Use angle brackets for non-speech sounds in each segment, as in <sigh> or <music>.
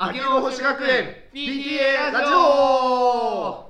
秋の星学園 PTA ラジオ。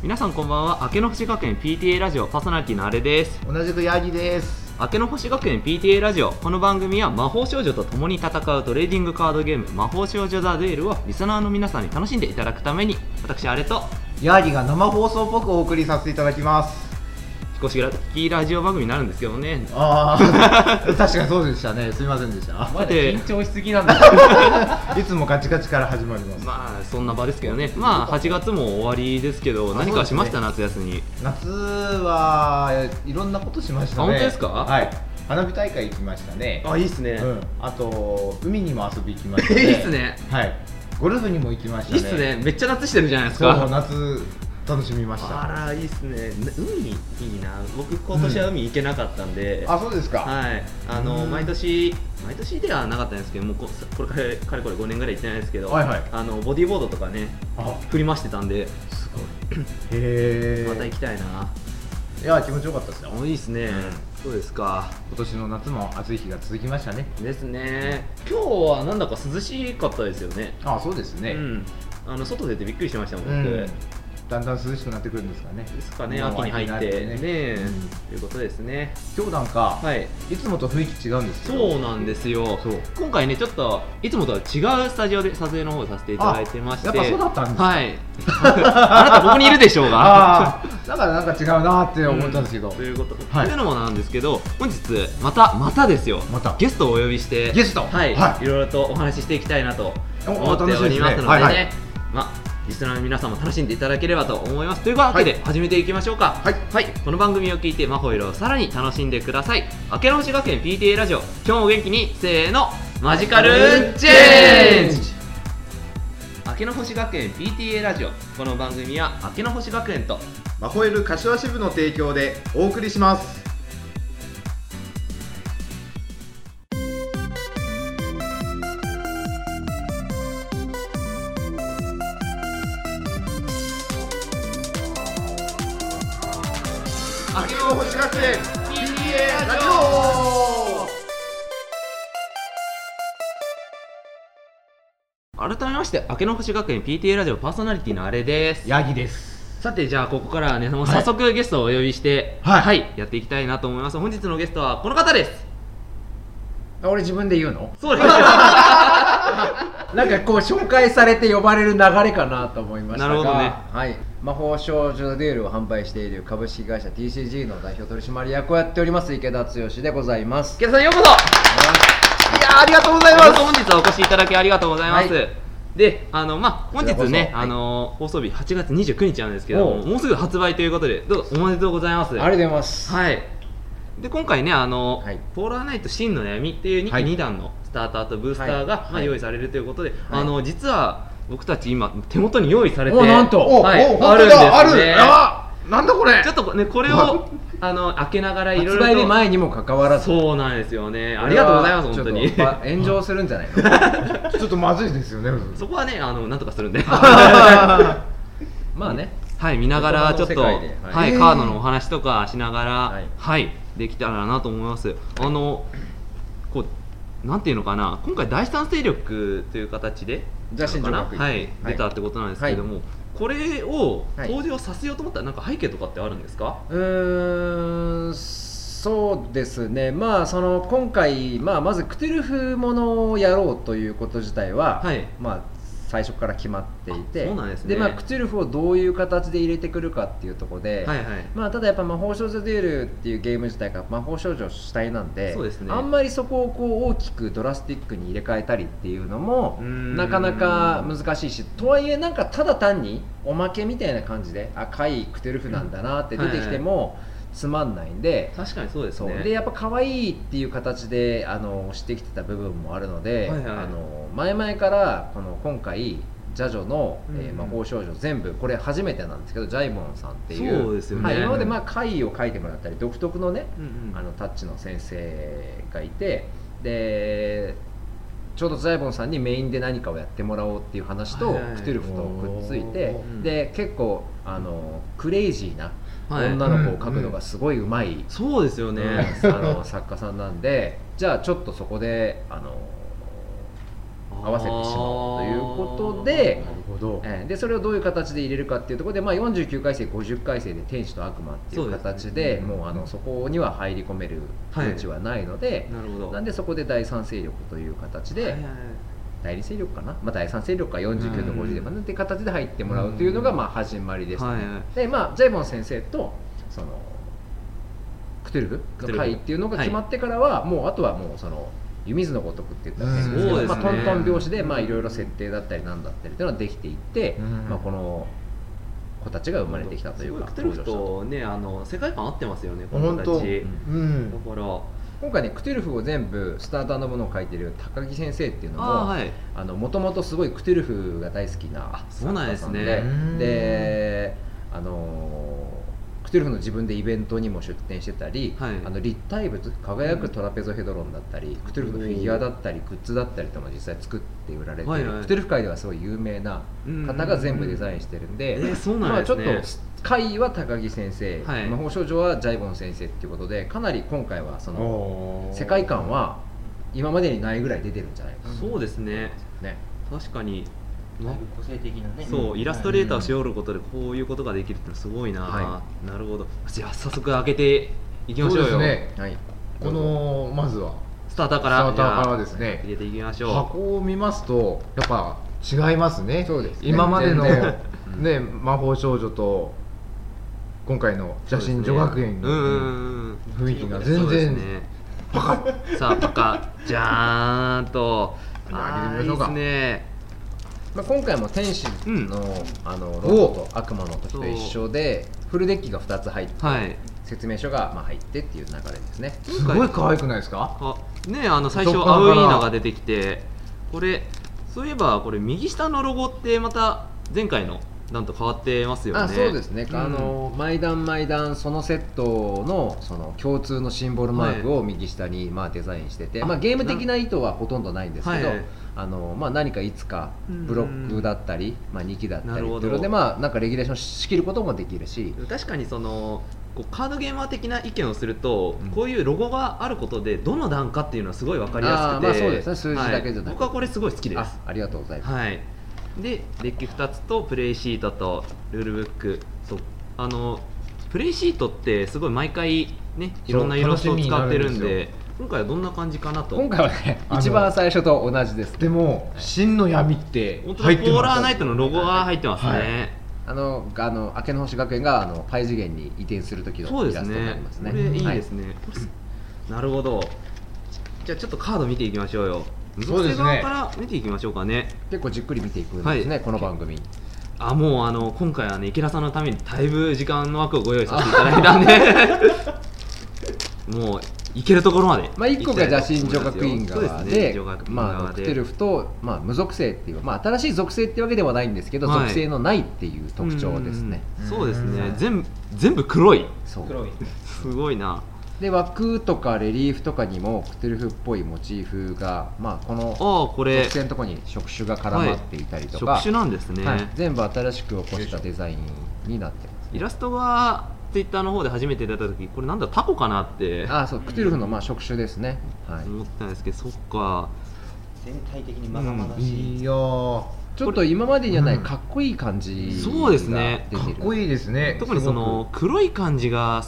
皆さんこんばんは。明けの星学園 PTA ラジオパーソナリティのあれです。同じくヤギです明けの星学園 PTA ラジオ。この番組は魔法少女と共に戦うトレーディングカードゲーム魔法少女ザ・デュエルをリスナーの皆さんに楽しんでいただくために。私あれと。ヤーギが生放送っぽくお送りさせていただきます。少しきラジオ番組になるんですけどね。ああ <laughs> 確かにそうでしたね。すいませんでした。まだ緊張しすぎなんだ。<laughs> いつもガチガチから始まります。まあそんな場ですけどね。まあ8月も終わりですけど何かしました、夏休み。夏はいろんなことしましたね。あ本当ですか？はい。花火大会行きましたね。あいいっすね、うん、あと海にも遊び行きましたね。<laughs> いいっすね。はい。ゴルフにも行きましたね。いいっすね。めっちゃ夏してるじゃないですか。夏楽しみました。あらいいっすね。海いいな。僕今年は海行けなかったんで、あそうですか。はい。あのうん。毎年毎年ではなかったんですけどもうここれかれかれこれ5年ぐらい行ってないですけど、はいはい。あのボディーボードとかねあ。振り回してたんで。すごい。<laughs> へえ。また行きたいな、いや気持ちよかったですよ。おいいっすね、うん。そうですか？今年の夏も暑い日が続きましたね。ですね。今日はなんだか涼しかったですよね。あそうですね、うん。あの外出てびっくりしましたもん僕、うんだんだん涼しくなってくるんですかね。ですかね。秋に入って。ね。ね。ということですね。今日なんか、はい。い、つもと雰囲気違うんですそうなんですよ。そう。今回ねちょっといつもとは違うスタジオで撮影の方させていただいてまして。あやっぱそうだったんですか？はい。<laughs> あなたここにいるでしょうが。ああだからなんか違うなって思ったんですけど、ということ、はい。というのもなんですけど本日またまたですよ。また。ゲストをお呼びして。ゲスト。はい、はい。い、ろいろとお話ししていきたいなとお思っておりますのでね。はいはい。まあリスナーの皆さんも楽しんでいただければと思います。というわけで、始めていきましょうか。はい。この番組を聞いてマホイロをさらに楽しんでください。明けの星学園 PTA ラジオ。今日も元気にせーのマジカルチェンジ。明けの星学園 PTA ラジオ。この番組は明けの星学園とマホエル柏支部の提供でお送りします秋の星学園 PTA ラジオ。改めまして明けの星学園 PTA ラジオパーソナリティのあれです。ヤギです。さてじゃあここからはねもうはい。早速ゲストをお呼びしてはい。やっていきたいなと思います。本日のゲストはこの方です。俺自分で言うの？そうです <laughs> なんかこう紹介されて呼ばれる流れかなと思いましたがなるほどね。はい、魔法少女デュエルを販売している株式会社 TCG の代表取締役をやっております池田剛でございます。池田さんようこそ。い。やーありがとうございます。本日はお越しいただきありがとうございます、はい。であのまあ本日ねあの放送日8月29日なんですけどももうすぐ発売ということでどうぞおめでとうございます。ありがとうございます。はい。で今回ねあの、はい。ポーラーナイト真の悩みっていう2期はい。2弾のスターターとブースターが、まあ、はい。はい用意されるということで、はい。あの実は僕たち今手元に用意されておなんと。はい、おあるんですね。ある。あなんだこれ。ちょっとこねこれを <laughs> あの開けながらいろい発売日前にもかかわらず。そうなんですよね。ありがとうございます本当に。炎上するんじゃないの？<laughs> ちょっとまずいですよね。そこはねあのなんとかするんで。<laughs> まあね。はい見ながらちょっと言葉の世界で。は、はいいカードのお話とかしながらははいい、できたらなと思います。あのなんていうのかな今回第三勢力という形ではい、はい。出たってことなんですけれども、これをはい。登場させようと思ったらなんか背景とかってあるんですか、うーんそうですね。まあその今回、まあ、まずクトゥルフものをやろうということ自体は、はい。まあ最初から決まっていてですね。まあ、クトゥルフをどういう形で入れてくるかっていうところで、はいはい。まあ、ただやっぱ魔法少女デュエルっていうゲーム自体が魔法少女主体なんでそうですね。あんまりそこをこう大きくドラスティックに入れ替えたりっていうのもなかなか難しいしとはいえなんかただ単におまけみたいな感じで赤いクトゥルフなんだなって出てきてもつまんないんで。確かにそうですね。でやっぱ可愛いっていう形であのしてきてた部分もあるので、はいはい。あの前々からこの今回ジャジョの、えーうん。魔法少女全部これ初めてなんですけどジャイモンさんっていう。そうですよね。はい、今までまあ回を書いてもらったり独特のね、うんうん。あのタッチの先生がいてでちょうどザイボンさんにメインで何かをやってもらおうっていう話と、クトゥルフとくっついてうんで結構あのクレイジーなはい。女の子を描くのがすごいうまい、そうですよね、うんあの <laughs> 作家さんなんでじゃあちょっとそこであの合わせてしまおうということでなるほど。えーでそれをどういう形で入れるかっていうところで、まあ、49回生50回生で天使と悪魔っていう形でそうですねもうあのそこには入り込める余地はないので、なるほど。なんでそこで第三勢力という形で、はいはいはい代理勢力かな、まあ、第三勢力か49と50でもなんて形で入ってもらうというのがまあ始まりですね、はいはい。でまあジャイボン先生とそのクトゥルフの会っていうのが決まってからは、もうあとはもうその湯水のごとくって言ったら変ですけど、うんまあ、トントン拍子でまあいろいろ設定だったりなんだったりっていうのができていって、うん。まあ、この子たちが生まれてきたというかクトゥルフとねあの世界観合ってますよねこの子たち、うんだから今回ねクトゥルフを全部スターターのものを書いてる高木先生っていうのももともとすごいクトゥルフが大好きなそうなんですね。であのクトゥルフの自分でイベントにも出展してたり、はい。あの立体物輝くトラペゾヘドロンだったり、クトゥルフのフィギュアだったりグッズだったりとも実際作って売られてる、はいはい。クトゥルフ界ではすごい有名な方が全部デザインしてるんで、うん。えーそうなんですね。まあ、ちょっと会は高木先生、はい。魔法少女はジャイボン先生っていうことでかなり今回はその世界観は今までにないぐらい出てるんじゃないかそうですね。なね。確かに、個性的なね。そうイラストレーターをしおることでこういうことができるってのはすごいな、はなるほど。じゃあ早速開けていきましょうよ。そうですね。はい。このまずは。スターターから。スターターからですね。入れていきましょう。箱を見ますとやっぱ違いますね。そうですね。今までの、ね、魔法少女と今回の邪神女学園のうん雰囲気がそう全然ですね。パカ。さあパカ。じゃーんと。<laughs> あーいいですね。まあ、今回も天使の,、うん。あのロボと悪魔の時と一緒でフルデッキが2つ入って、はい。説明書がまあ入ってっていう流れですね。すごい可愛くないですか？あねあの最初アウイーナが出てきてこれそういえばこれ右下のロゴってまた前回のなんと変わってますよね。あそうですね、うん。あの毎段毎段そのセットのその共通のシンボルマークを右下にまあデザインしてて、あまあ、ゲーム的な意図はほとんどないんですけど、はい。あのまあ、何かいつかブロックだったり、まあ、2機だったりってなるほど。いうので、まあ、なんかレギュレーション仕切ることもできるし確かにそのこうカードゲーマー的な意見をすると、うん。こういうロゴがあることでどの段かっていうのはすごい分かりやすくて。まあそうですね。数字だけじゃなくて。はい。僕はこれすごい好きです。あありがとうございます、はいでデッキ2つとプレイシートとルールブック。そう。あのプレイシートってすごい毎回ねいろんなイラストを使ってるんで今回はどんな感じかなと。今回はね <laughs> 一番最初と同じです。でも真の闇って本当に入ってますポーラーナイトのロゴが入ってますね、はい。あのあの明けの星学園があのパイ次元に移転する時そうですのイラストになねりますね。これいいですね、ね、これなるほど。じゃあちょっとカード見ていきましょうよそうですね。側から見ていきましょうかね。結構じっくり見ていくんですね、はい。この番組。あもうあの今回はね池田さんのためにだいぶ時間の枠をご用意させていただいたんで。<laughs> もう行けるところまでまあ、1個が邪神女学院側ですねまあ、側で。クテルフと、まあ、無属性っていう、まあ、新しい属性っていうわけではないんですけど、はい。属性のないっていう特徴ですね。うん。そうですね。うん。全部全部黒い。そう。黒い。すごいなで枠とかレリーフとかにもクテルフっぽいモチーフが、まあ、このああこれ。属性のところに触手が絡まっていたりとか、触手なんですね、はい。全部新しく起こしたデザインになってます。イラストがツイッターの方で初めて出た時これなんだタコかなって。あそうクテルフのまあ触手ですね、はい、思ったんですけどそっか。全体的にまがまがし。い、いやーちょっと今までにはないうん。かっこいい感じそうですね。かっこいいですね。特にその黒い感じが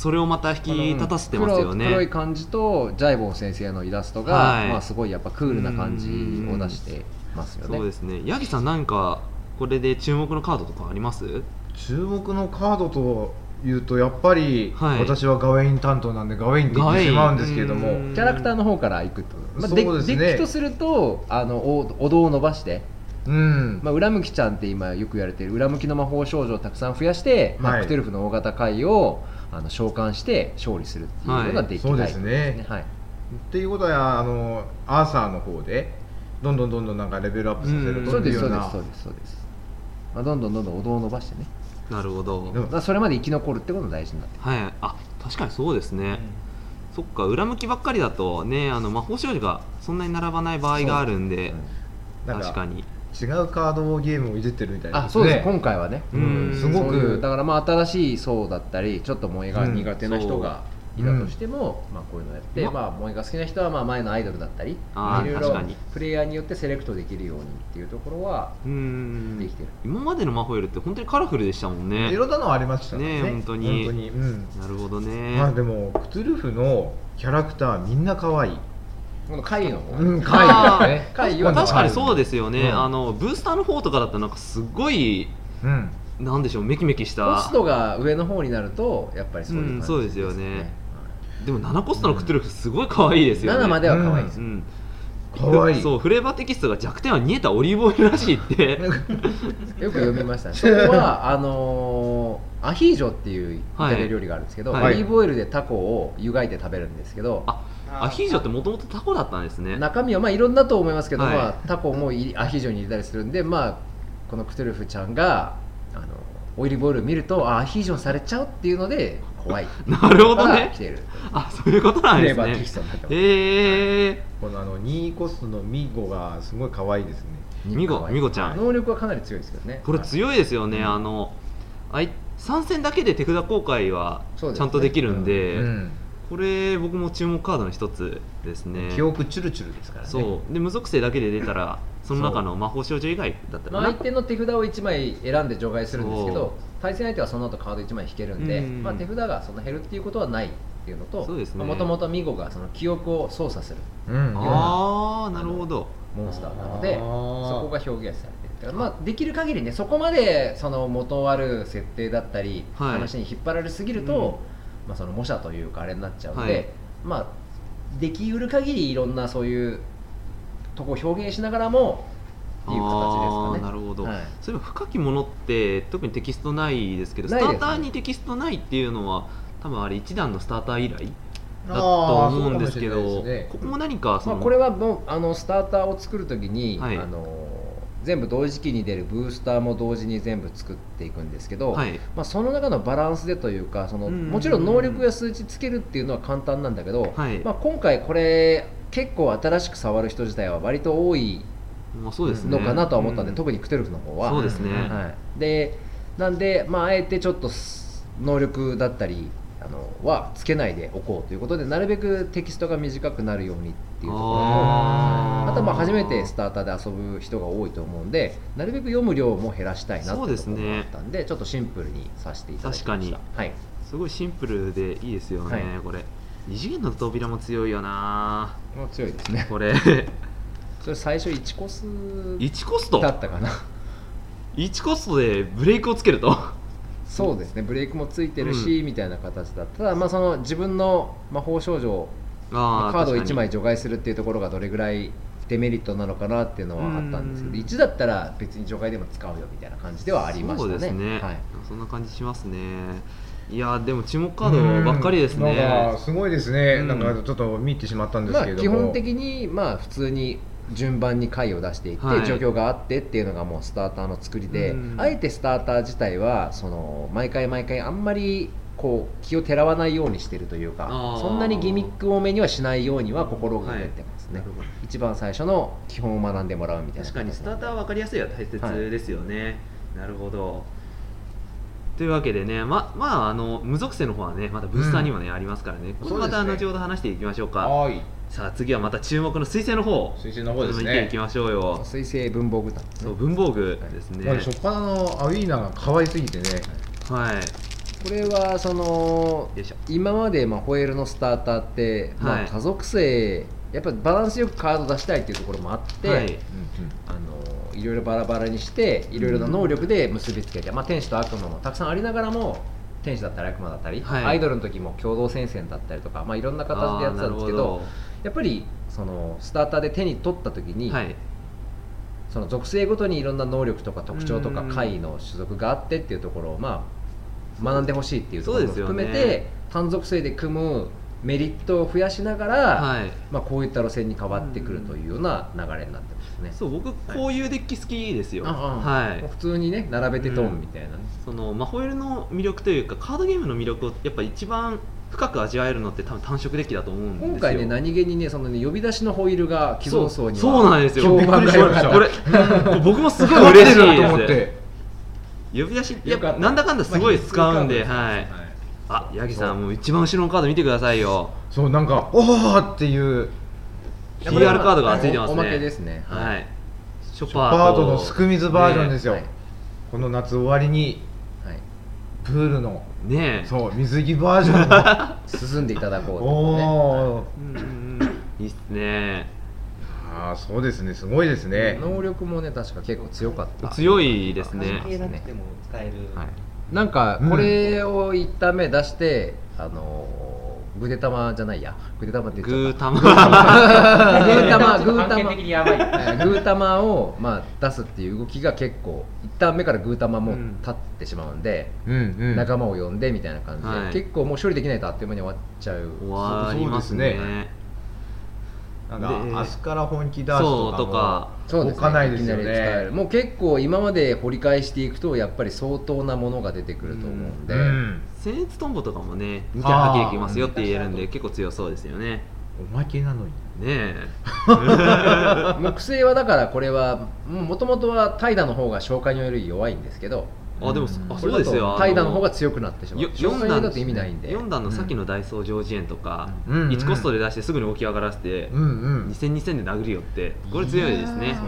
それをまた引き立たせてますよね、黒黒い感じとジャイボン先生のイラストが、はい。まあ、すごいやっぱクールな感じを出してますよね。そうですね。ヤギさん何かこれで注目のカードとかあります？注目のカードというとやっぱり、はい。私はガウェイン担当なんでガウェインって言ってしまうんですけれども。キャラクターの方からいくと、まあ、そうデですね。デッキとするとあのおお堂を伸ばして、うん、まあ、裏向きちゃんって今よく言われてる裏向きの魔法少女をたくさん増やして、まあはい。クテルフの大型回をあの召喚して勝利するっていうようなデッキタイプはい。そうですね。はい。っていうことはあのアーサーの方でどんどんどんどんなんかレベルアップさせるうんとそうですいうようなそうですそうですそうです、まあ、どんどんどんどんお堂を伸ばしてね、なるほど、でもまあ、それまで生き残るってことが大事になってくる。はい。あ確かにそうですね、そっか裏向きばっかりだとねあの魔法少女がそんなに並ばない場合があるんで。なん確かに違うカードゲームをいじってるみたいな。あそうです、ね。今回はね。うん。すごく。だからまあ新しい層だったりちょっと萌えが苦手な人がいたとしても、まあ、こういうのやって、ままあ、萌えが好きな人はまあ前のアイドルだったりいろいろプレイヤーによってセレクトできるようにっていうところはうーん。できてる。今までのマホイルって本当にカラフルでしたもんね。いろんなのありましたね。ね本当に。本当に。うん。なるほどね、まあでもクトゥルフのキャラクターみんな可愛いこの回の方うんあー可愛いですね。確かにそうですよね、うん。あのブースターの方とかだったらなんかすごいうん。なんでしょうメキメキしコたストが上の方になるとやっぱりそういう感じうんそうですよね。はい。でも7コストのクトゥルフすごい可愛いですよね。7までは可愛いです、うん。可愛い。そうフレーバーテキストが弱点は煮えたオリーブオイルらしいって。<laughs> よく読みましたね。そこはあのーアヒージョっていうイタリア料理があるんですけど、はいオリーブオイルでタコを湯がいて食べるんですけど、あアヒージョってもともとタコだったんですね。中身はまあいろんなと思いますけど、はい。まあ、タコもいアヒージョに入れたりするんで、まあ、このクトゥルフちゃんがあのオイリーブオイルを見るとあアヒージョされちゃうっていうので怖い。<laughs> なるほどね。あそういうことなんですね。になってますへえこのあの2コストのミゴがすごい可愛いですね。ミゴミゴちゃん。能力はかなり強いですけどね。これ強いですよね、あのあい参戦だけで手札公開はちゃんとできるんで。うんこれ僕も注目カードの一つですね。記憶チュルチュルですからね。そう。で無属性だけで出たらその中の魔法少女以外だったまあ、相手の手札を1枚選んで除外するんですけど対戦相手はその後カード1枚引けるんで、うん。まあ、手札がその減るっていうことはないっていうのとそうですね。もともとミゴがその記憶を操作するうんああなるほどモンスターなのでそこが表現されてるだからまあ、できる限りねそこまでその元ある設定だったり、はい。話に引っ張られすぎると、まあ、その模写というかあれになっちゃうんで、はい。まあできうる限りいろんなそういうとこを表現しながらもっていう形ですかあねーなるほど、はい。そういえば深きものって特にテキストないですけどね。スターターにテキストないっていうのは多分あれ1段のスターター以来だと思うんですけどね。ここも何かその、まあ、これはもうあのスターターを作るときに、はい。あの全部同時期に出るブースターも同時に全部作っていくんですけど、はい。まあ、その中のバランスでというかそのうん。もちろん能力や数値つけるっていうのは簡単なんだけど、はい。まあ、今回これ結構新しく触る人自体は割と多いまあ、そうですね。のかなとは思ったんで、うん。特にクテルフの方は。そうですね、はい、でなんで、まあ、あえてちょっとす能力だったりあのはつけないでおこうということでなるべくテキストが短くなるようにっていうところもあとはまあ初めてスターターで遊ぶ人が多いと思うんでなるべく読む量も減らしたいなってそういうとこったんでちょっとシンプルにさせていただきました。確かに。はい、すごいシンプルでいいですよね、はい。これ。二次元の扉も強いよな。もう強いですね。これ。<laughs> それ最初1コス1コスト？だったかな。1コストでブレイクをつけると？そうですね。ブレイクもついてるし、みたいな形だった。だまあその自分の魔法少女あカードを1枚除外するっていうところがどれぐらいデメリットなのかなっていうのはあったんですけどうん。1だったら別に除外でも使うよみたいな感じではありましたね。そうですね、はい、そんな感じしますね。いやでも注目カードばっかりですね。すごいですね、うんなんかちょっと見入ってしまったんですまあけれども、基本的にまあ普通に順番に回を出していって、はい。状況があってっていうのがもうスターターの作りで、うん。あえてスターター自体はその毎回毎回あんまりこう気をてらわないようにしてるというかそんなにギミック多めにはしないようには心がけてますね、なるほど一番最初の基本を学んでもらうみたいな確かにスターターは分かりやすいは大切はいですよね、なるほど。というわけでねままああの無属性の方はねまだブースターにもね、ありますからね。これまた後ほど話していきましょうか。はいさあ次はまた注目の彗星の方。水星の方です見ていきねましょうよ。水星文房具団そう文房具ですね。まあ初っ端のアウィーナが可愛すぎてね。はい。これはそのよいしょ。今までまあホエールのスターターって、まあ、はい。家族性やっぱりバランスよくカード出したいっていうところもあって、はい。あのいろいろバラバラにしていろいろな能力で結びつけて、まあ、天使と悪魔もたくさんありながらも天使だったり悪魔だったり、はい。アイドルの時も共同戦線だったりとか、まあ、いろんな形でやってたんですけどやっぱりそのスターターで手に取った時に、はい。その属性ごとにいろんな能力とか特徴とかうん。回の種族があってっていうところをまあ学んでほしいっていうところも含めそうですよて、単属性で組むメリットを増やしながら、はい。まあ、こういった路線に変わってくるというような流れになってますね。そう僕こういうデッキ好きですよ、はい。もう普通にね並べてトンみたいなね、そのマホエルの魅力というかカードゲームの魅力をやっぱ一番深く味わえるのって多分単色デッキだと思うんですよ。今回ね何気にねそのね呼び出しのホイールが既存層にはそうそうなんですよ。評判が良かった。これうん僕もすごい嬉しいと思ですって。呼び出しってやっぱなんだかんだすごい使うんで、まあはい。あ八木さんもう一番後ろのカード見てくださいよ。そう。なんかおおっていう PR カードがついてますね。おまけですね。はい。ショパートパートのすくみずバージョンですよ、はい。この夏終わりにはい。プールのねえ。そう水着バージョンの <laughs> 進んでいただこうと。おねおうんうんうん。いいっすね。ああそうですね。すごいですね。能力もね確か結構強かった。強いですね。関係なくても使える、はい、なんかこれを一旦目出して、あのー、ぐで玉じゃないや。ぐで玉って言っちゃった。グータマ。グー玉 <laughs> グー玉的にやばい。えーグー玉を、まあ、出すっていう動きが結構一旦目からグー玉も立ってしまうんで、うんうん。仲間を呼んでみたいな感じで、はい。結構もう処理できないとあっという間に終わっちゃう。終わりますね。そうですなんだで明日から本気出すとかそうとか。そうです置かないですよね。きなり使えるもう結構今まで掘り返していくとやっぱり相当なものが出てくると思うんで、うん僭越トンボとかもね2キャラかけできますよって言えるんで結構強そうですよね。おまけなのに。ね木星 <laughs> はだからこれはもともとは怠惰の方が消化により弱いんですけど。えあでもあそうですよ。怠惰の方が強くなってしまう。よ消化に4段だと意味ないんで。4段のさっきのダイソー上次元とか、うん。うん1コストで出してすぐに起き上がらせて、うんうん。2戦2戦で殴るよって。これ強いですね。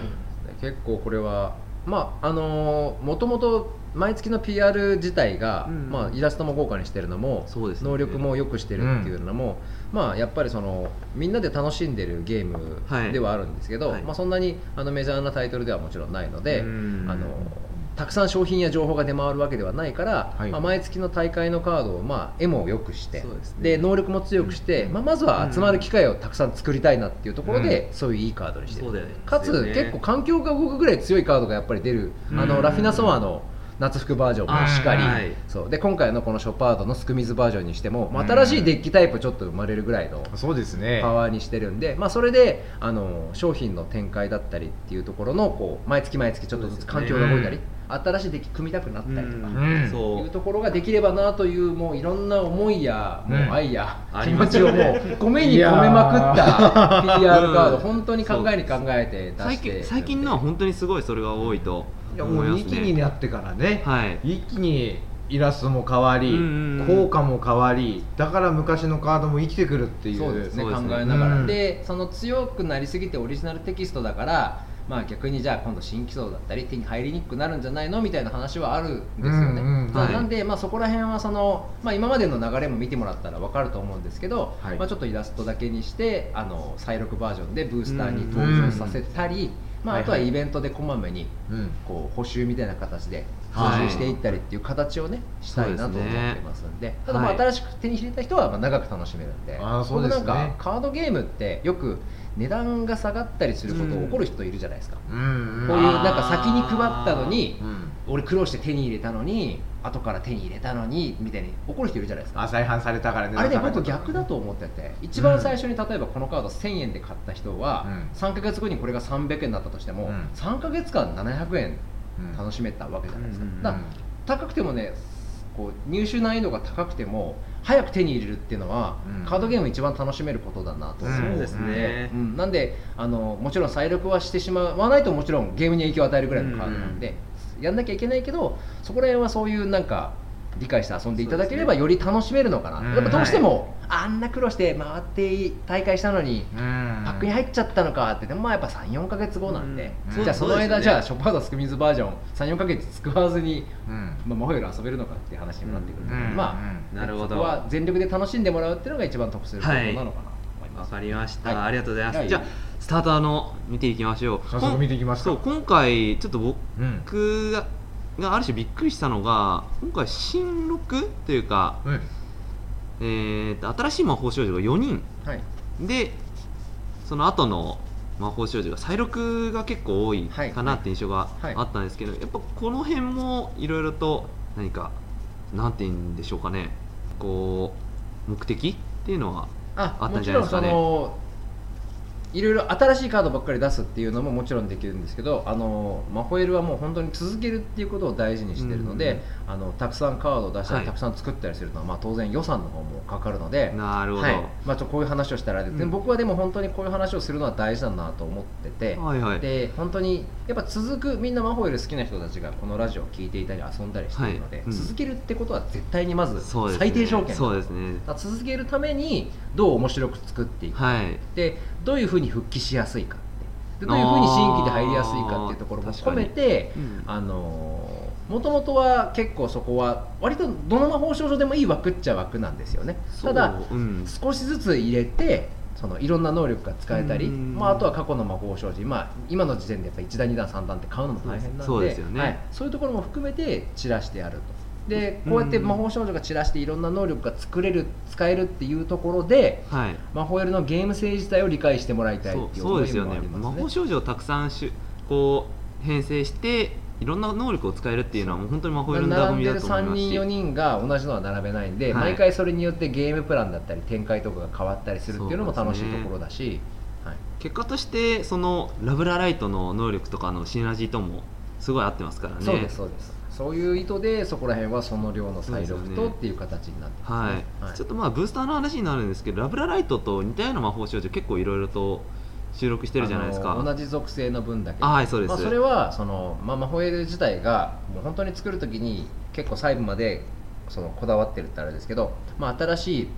結構これはまああのもともと毎月の PR 自体が、うんまあ、イラストも豪華にしてるのも、そうですね。能力も良くしてるっていうのも、まあやっぱりそのみんなで楽しんでるゲーはい。ムではあるんですけど、はい。まあ、そんなにあのメジャーなタイトルではもちろんないので、うん。あのたくさん商品や情報が出回るわけではないから、はい。まあ、毎月の大会のカードを、まあ、絵も良くしてですね。で能力も強くして、まあ、まずは集まる機会をたくさん作りたいなっていうところで、そういういいカードにしてる。ね。かつ、結構環境が動くぐらい強いカードがやっぱり出る、あうん。のラフィナソアの夏服バージョンもしっかり、あはい。そう。で今回のこのショパードのスクミズバージョンにしても、新しいデッキタイプちょっと生まれるぐらいのそうですね。パワーにしてるんで、まあ、それであの商品の展開だったりっていうところのこう毎月毎月ちょっとずつ環境が動いたり、新しいデッキ組みたくなったりとか。うん。そう。いうところができればなというもういろんな思いやもううん愛や気持ちをもう <laughs> 込めに込めまくった PR カー。ド本当に考えに考えて出最して。近最近のは本当にすごいそれが多いといやもう一気になってからね、はい。一気にイラストも変わり、うんうんうん。効果も変わりだから昔のカードも生きてくるっていうそうですね。考そうですねえながら、うん。でその強くなりすぎてオリジナルテキストだからまあ逆にじゃあ今度新規層だったり手に入りにくくなるんじゃないのみたいな話はあるんですよね、なんで、まあ、そこら辺はその、まあ、今までの流れも見てもらったら分かると思うんですけど、はい。まあ、ちょっとイラストだけにしてあの再録バージョンでブースターに登場させたり、まあ、あとはイベントでこまめにうん。こう補修みたいな形ではい。補修していったりっていう形をねしたいなと思ってますんで。ただまあはい。新しく手に入れた人はまあ長く楽しめるんで。僕なんかカードゲームってよく値段が下がったりすることうん起こる人いるじゃないですか、こういうなんか先に配ったのにうん俺苦労して手に入れたのに後から手に入れたのにみたいに怒る人いるじゃないですか。あ再販されたからねあれね僕逆だと思ってて一番最初に例えばこのカード1000円で買った人はうん。3ヶ月後にこれが300円になったとしてもうん。3ヶ月間700円うん。楽しめたわけじゃないですか。うんうんうんだから高くてもねこう入手難易度が高くても早く手に入れるっていうのは、うん。カードゲーム一番楽しめることだなと思う。そうですね。うん。なんであのもちろん再録はしてしまわないともちろんゲームに影響を与えるぐらいのカードなんで、やんなきゃいけないけどそこら辺はそういうなんか理解して遊んでいただければより楽しめるのかな、うん。やっぱどうしても、あんな苦労して回って大会したのにうん。パックに入っちゃったのかって。でもまあやっぱ34か月後なんで、うん。じゃあその間、ねじゃあショパードスクミズバージョン34か月使わずに、うん。まあ、マホイル遊べるのかっていう話にもなってくるので、うん。まあ、なるほど。そこは全力で楽しんでもらうっていうのが一番得することなのかなと思います、わかりました、はい。ありがとうございます、はい。じゃあスターターの見ていきましょう。早速見ていきますかそう今回ちょっとうん。僕ががある種びっくりしたのが今回新録というか、うん。えーと新しい魔法少女が4人。はい。でその後の魔法少女が再録が結構多いはい。かなって印象がはい。あったんですけど、やっぱこの辺もいろいろと何かなんて言うんでしょうかね。こう目的っていうのはああったんじゃないですかね。のいろいろ新しいカードばっかり出すっていうのももちろんできるんですけどあのマホエルはもう本当に続けるっていうことを大事にしてるので、あのたくさんカードを出したり、はい。たくさん作ったりするのは、まあ、当然予算の方もかかるのでなるほど。はい。まあ、ちょこういう話をしたら、でうん。僕はでも本当にこういう話をするのは大事だなと思ってて、はいはい。で本当にやっぱ続くみんなマホイル好きな人たちがこのラジオを聞いていたり遊んだりしているので、はいうん。続けるってことは絶対にまず最低条件だそうですね。だから続けるためにどう面白く作っていくか、はい。でどういうふうに復帰しやすいかって。でどういうふうに新規で入りやすいかっていうところも込めてうん。あのもともとは結構そこは割とどの魔法少女でもいい枠っちゃ枠なんですよね。ただそううん。少しずつ入れてそのいろんな能力が使えたり、うん。まあ、あとは過去の魔法少女、まあ、今の時点でやっぱ1段2段3段って買うのも大変なんでそうですよね。はい、そういうところも含めて散らしてやるとでこうやって魔法少女が散らしていろんな能力が作れる使えるっていうところではい。魔法エルのゲーム性自体を理解してもらいたいっていうそうですよね思いもありますね。魔法少女をたくさんしゅこう編成していろんな能力を使えるっていうのはもう本当に魔法の醍醐味並んでる3だと思います人4し人が同じのは並べないんで、はい。毎回それによってゲームプランだったり展開とかが変わったりするっていうのも楽しいところだし、はい、結果としてそのラブラライトの能力とかのシナジーともすごい合ってますからね。そうですそうですそういう意図でそこら辺はその量の再録とっていう形になってますはい。ね、はい。ちょっとまあブースターの話になるんですけどラブラライトと似たような魔法少女結構いろいろと収録してるじゃないですか。同じ属性の分だけ。あはいそうです。まあ、それはその、まあ、マホエル自体がもう本当に作る時に結構細部までそのこだわってるってあれですけど、まあ、新しい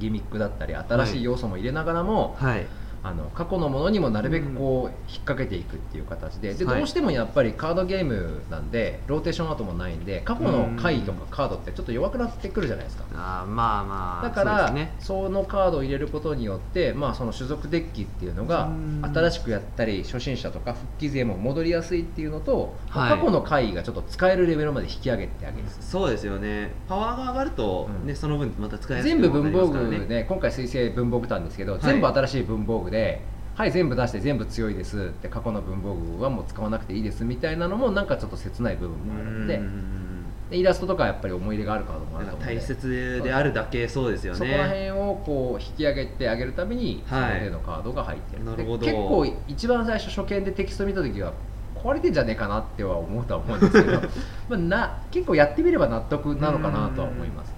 ギミックだったり新しい。要素も入れながらも、はいあの過去のものにもなるべくこう引っ掛けていくっていう形でではい。どうしてもやっぱりカードゲームなんでローテーションアートもないんで過去の回とかカードってちょっと弱くなってくるじゃないですか。あーまあまあだからそのカードを入れることによって、まあ、その種族デッキっていうのがうん。新しくやったり初心者とか復帰勢も戻りやすいっていうのと、はい。過去の回がちょっと使えるレベルまで引き上げてあげる。そうですよね。パワーが上がると、うん。ねその分また使いやすく全部文房具で、今回水星文房具たんですけど、い。全部新しい文房具ではい全部出して全部強いですって過去の文房具はもう使わなくていいですみたいなのもなんかちょっと切ない部分もあるのでうんでイラストとかやっぱり思い入れがあるカードもあると思う大切で。あるだけそうですよねそこら辺をこう引き上げてあげるためにそのはい程度カードが入ってる、なるほど。で結構一番最初初見でテキスト見た時は壊れてんじゃねえかなっては思うとは思うんですけど <laughs> まあな結構やってみれば納得なのかなとは思います、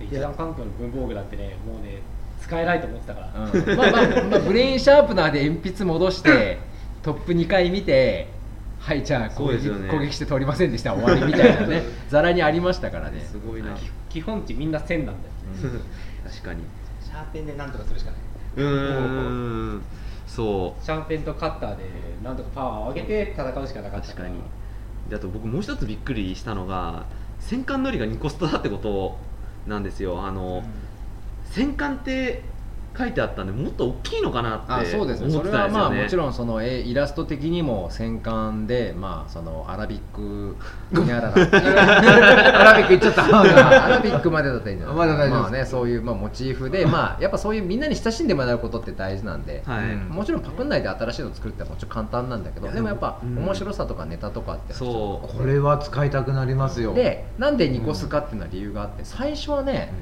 一段環境の文房具だってねもうね使えないと思ってたから、うん。まあまあ、まあ、ブレインシャープナーで鉛筆戻してトップ2回見てはいじゃあ攻撃,、ね。攻撃して通りませんでした終わりみたいなねざらにありましたからね。すごいな、基本値みんな1000なんだよ。確かに。シャーペンでなんとかするしかない。うーん。そう。シャーペンとカッターでなんとかパワーを上げて戦うしかなかった確かに。であと僕もう一つびっくりしたのが戦艦のりが2コストだってことなんですよ。あの、戦艦って書いてあったんでもっと大きいのかなって思ってあそうですね。そたんですよね。れはまあもちろんそのえイラスト的にも戦艦でまあそのアラビックにゃらら。<laughs> アラビック言っちゃった。<laughs> アラビックまでだったらいいんじゃない？まだ大丈夫ねそういうまあモチーフでまあやっぱそういうみんなに親しんでもらうことって大事なんで、はい、うん。もちろんパクんないで新しいの作るってもちろん簡単なんだけどでもやっぱうん。面白さとかネタとかってそう。これは使いたくなりますよ。でなんでニコスかっていうのは理由があって最初はね、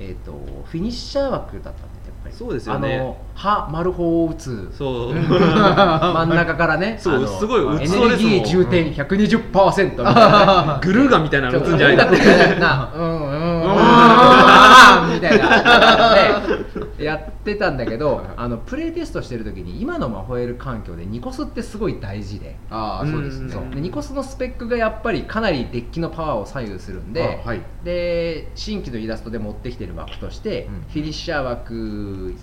えー、とフィニッシャー枠だったんでやっぱり。そうですよね。あの歯丸砲を打つ。そう。<laughs> 真ん中からね。そうすごい打エちそうですもん。ネルギー充填120%みたいな。<laughs> グルーガンみたいなの打つんじゃないだかってなうんうんうん <laughs> うんみたいな。でやってたんだけどあのプレイテストしてる時に今のマホエル環境でニコスってすごい大事で。ああそうですね。そう。でニコスのスペックがやっぱりかなりデッキのパワーを左右するんで、あはい。で新規のイラストで持ってきてる枠として、うん。フィニッシャー枠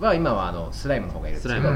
は今はあのスライムの方がいるんですけど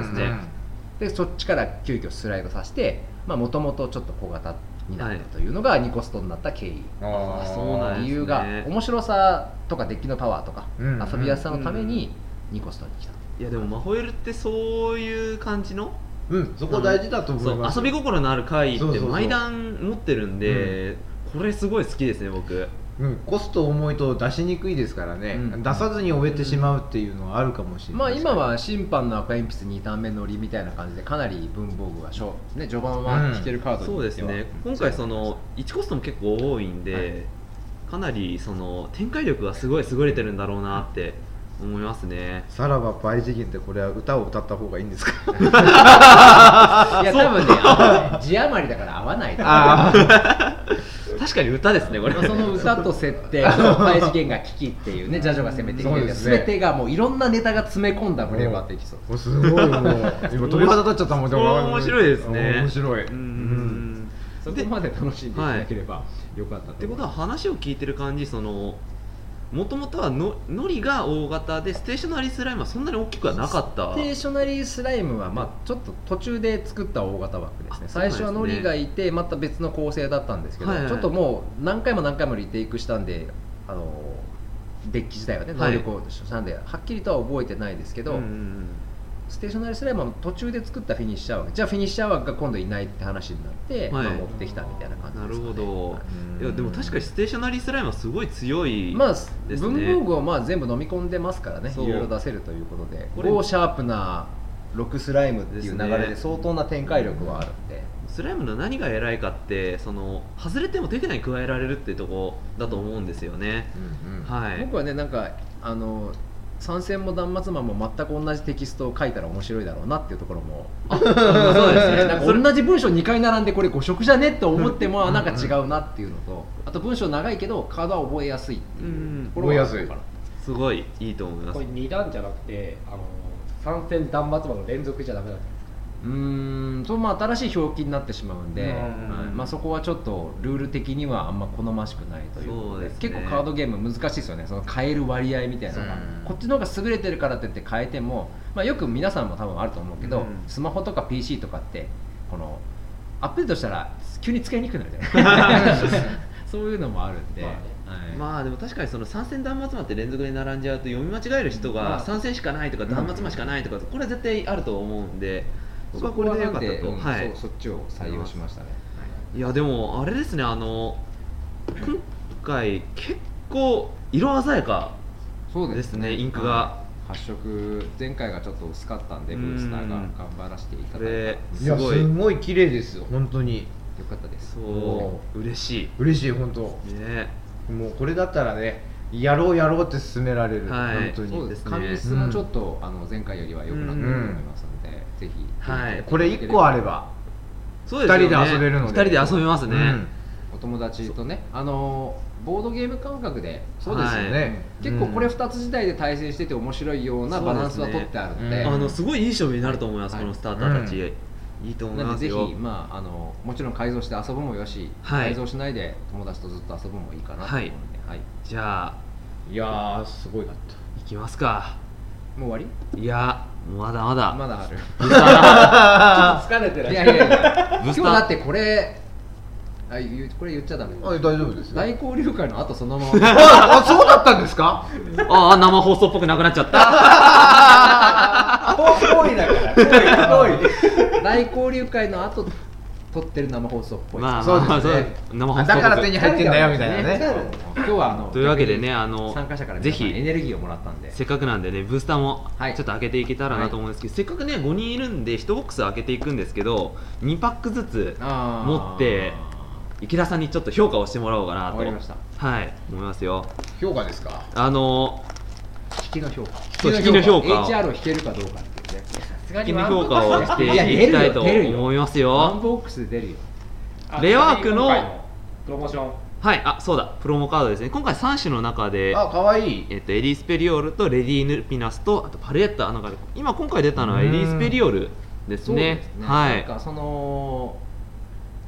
でそっちから急遽スライドさせてもともとちょっと小型になったというのがニコストになった経緯、あーそうなんですね。理由が面白さとかデッキのパワーとか、うん遊びやすさのためにニコストに来た、いやでもマホエルってそういう感じのうんそこ大事だと思そいうます遊び心のある回って毎段持ってるんでこれすごい好きですね僕うん、コスト重いと出しにくいですからね、うん。出さずに終えてしまうっていうのはあるかもしれないまあ今は審判の赤鉛筆2ターン目乗りみたいな感じでかなり文房具がしょ、ね、序盤は引けるカードにそうですね。今回その1コストも結構多いんで、はい。かなりその展開力がすごい優れてるんだろうなって思いますね。さらば倍次元ってこれは歌を歌った方がいいんですか？いや多分ねあの字余りだから合わないと思確かに歌ですねこれ。まあその歌と設定と大事件が危機っていうねジャジョが攻めてきて全てがもういろんなネタが詰め込んだフレーバーっていきそうあすごいもう今鳥肌立っちゃったもん面白いですね。面白い、うんうんそこまで楽しんでいただければよかったってことは話を聞いてる感じそのもともとはのノリが大型でステーショナリースライムはそんなに大きくはなかった。ステーショナリースライムは、まあ、ちょっと途中で作った大型枠ですね。ね。最初はノリがいてまた別の構成だったんですけど、はい。はいちょっともう何回も何回もリテイクしたんであのデッキ自体はねはい。能力をしたんで、はっきりとは覚えてないですけど、うんうんステーショナリースライムは途中で作ったフィニッシャー枠じゃあフィニッシャー枠が今度いないって話になって、はい。まあ、持ってきたみたいな感じなですか、ね、るほど、でも確かにステーショナリースライムはすごい強いまあ、ですね。文房具をまあ全部飲み込んでますからねいろいろ出せるということで。これ5シャープな6スライムっていう流れで相当な展開力はあるんで、スライムの何が偉いかってその外れても手札に加えられるってとこだと思うんですよね、はい。僕はねなんかあの参戦も断末魔も全く同じテキストを書いたら面白いだろうなっていうところも。そうですね。<laughs> なんか同じ文章2回並んでこれ誤色じゃねって思ってもなんか違うなっていうのとあと文章長いけどカードは覚えやすいっていうところはあるのかなすごいいいと思います。これ2段じゃなくてあの参戦断末魔の連続じゃダメだうーんとまあ新しい表記になってしまうんで、まあ、そこはちょっとルール的にはあんま好ましくないというね。結構カードゲーム難しいですよね。その変える割合みたいなのが、うん。こっちの方が優れてるからって言って変えても、まあ、よく皆さんも多分あると思うけど、うん。スマホとか PC とかってこのアップデートしたら急に使いにくくなるじゃない <laughs> そういうのもあるんで、まあねはい。まあでも確かにその参戦断末魔って連続で並んじゃうと読み間違える人まあが参戦しかないとか断末魔しかないとかこれは絶対あると思うんで僕はこれでよかったと、う。んはい。そうそっちを採用しましたね、いやでもあれですねあの今回結構色鮮やかそうですね。インクが。はい。発色前回がちょっと薄かったんでうん。ブースターが頑張らせていたこだいれたいやすごい。すごい綺麗ですよ。本当に。よかったです。そう。嬉し嬉しい本当。いね。もうこれだったらねやろうやろうって勧められる、はい。本当に。そうですね。紙質もちょっと、あの前回よりは良くなってると思いまぜひ、はい。これ1個あれば。そうですよね。二人で遊べるので。二人で遊べますね、うん。お友達とね。あのボードゲーム感覚で。そうですよね、結構これうん2つ自体で対戦してて面白いようなバランスは取ってあるので。うん。あのすごいいい勝負になると思います、はい。このスターターたち、うん。いいと思いますぜひ、まあ、あのもちろん改造して遊ぶもよし、はい。改造しないで友達とずっと遊ぶもいいかなと思うので、はい。じゃあ。いやーすごいかった。いきますか。もう終わいやまだまだ、りまだある。ブースター疲れてらっいしゃるやいやいや。<laughs> 今日だってここれあこれ言っちゃダメ。あ大丈夫ですよ。大交流会の後そのまま。<laughs> ああそうだったんですか？<laughs> ああ生放送っぽくなくなっちゃった。ぽいだから。ぽい。大交流会の後撮ってる生放送っぽい、まあそうですね。生放送だから手に入ってんだよみたいなね。今日はあのというわけでねあの参加者からぜひエネルギーをもらったんで。せっかくなんでねブースターもはい。ちょっと開けていけたらなと思うんですけど、せっかくね5人いるんで1ボックス開けていくんですけど2パックずつ持って池田さんにちょっと評価をしてもらおうかなと。わかりました。はい思いますよ。評価ですか？あの引きの評価。引きの評価を。HR を引けるかどうかっていうね引きの評価をしていきたいと思いますワンよ。ボックスで出るよ。あレアワークのプロモーション。はいあそうだ。プロモカードですね。今回3種の中であ可愛い。えっと、エリー・スペリオールとレディー・ヌピナスとあとパルエッタなんか今今回出たのはエリー・スペリオールですね。ですね。はい。なんかその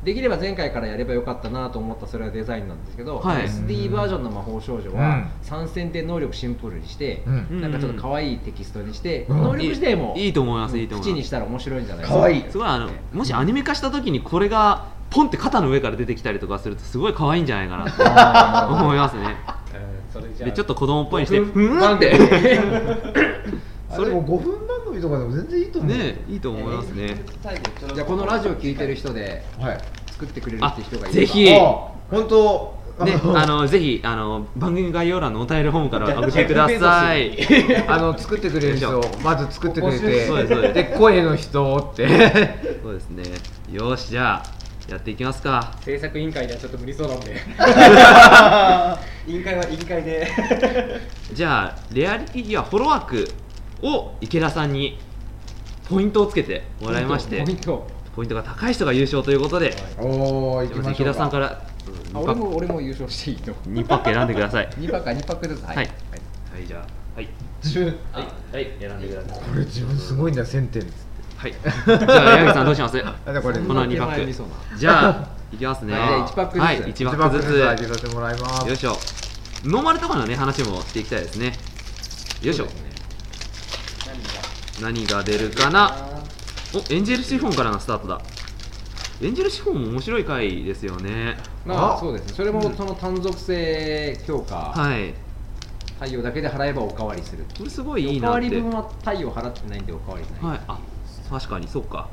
できれば前回からやればよかったなと思ったそれはデザインなんですけど、はい。SD バージョンの魔法少女うん。は参戦で能力シンプルにして、うん。うん。なんかちょっと可愛いテキストにして、うん。能力自体もいいと思いますいいと思います。口にしたら面白いんじゃない可愛い。すごいあのもしアニメ化した時にこれがポンって肩の上から出てきたりとかするとすごい可愛いんじゃないかなと思いますね。うんそれじゃあでちょっと子供っぽいにして5ふ分ーんって。<laughs> それも5分とかでも全然いいと思うねいいと思いますね。じゃあこのラジオ聞いてる人ではい。作ってくれるって人がいるあぜひ。あ本当。ね <laughs> あのぜひあの番組概要欄のお便りフォームから送ってください。<laughs> あの作ってくれる人をまず作ってくれてそうですそうです。で声の人って。<laughs> そうですね。よしじゃあやっていきますか。制作委員会ではちょっと無理そうなんで。委員会は委員会で。じゃあレアリティはフォロワークを池田さんにポイントをつけてもらいましてポイント。ポイントが高い人が優勝ということで、おお行すいませんきましょう池田さんかからあ2パック。俺も俺も優勝していいの2パック選んでください。<laughs> 2パック2パックずつ。はい、はい。はい。じゃあはい。自分はい、はい、選んでください。これ自分すごいんだ1000点ですはい。じゃあ矢口さんどうします？<laughs> これこの2パック。じゃあいきますね。はいじゃあ一パックずつ。はい1 1パパックずつ。ックずつ開けさせてもらいます。よいしょ。ノーマルとかのね話もしていきたいですね。よいしょ何が出るかな？おエンジェルシフォンからのスタートだ。エンジェルシフォンも面白い回ですよね。まああそうですね。それもその単属性強化。はい。対応だけで払えばおかわりする。これすごいいいおかわり分は対応払ってないんでおかわりない、はい。あ確かにそうか。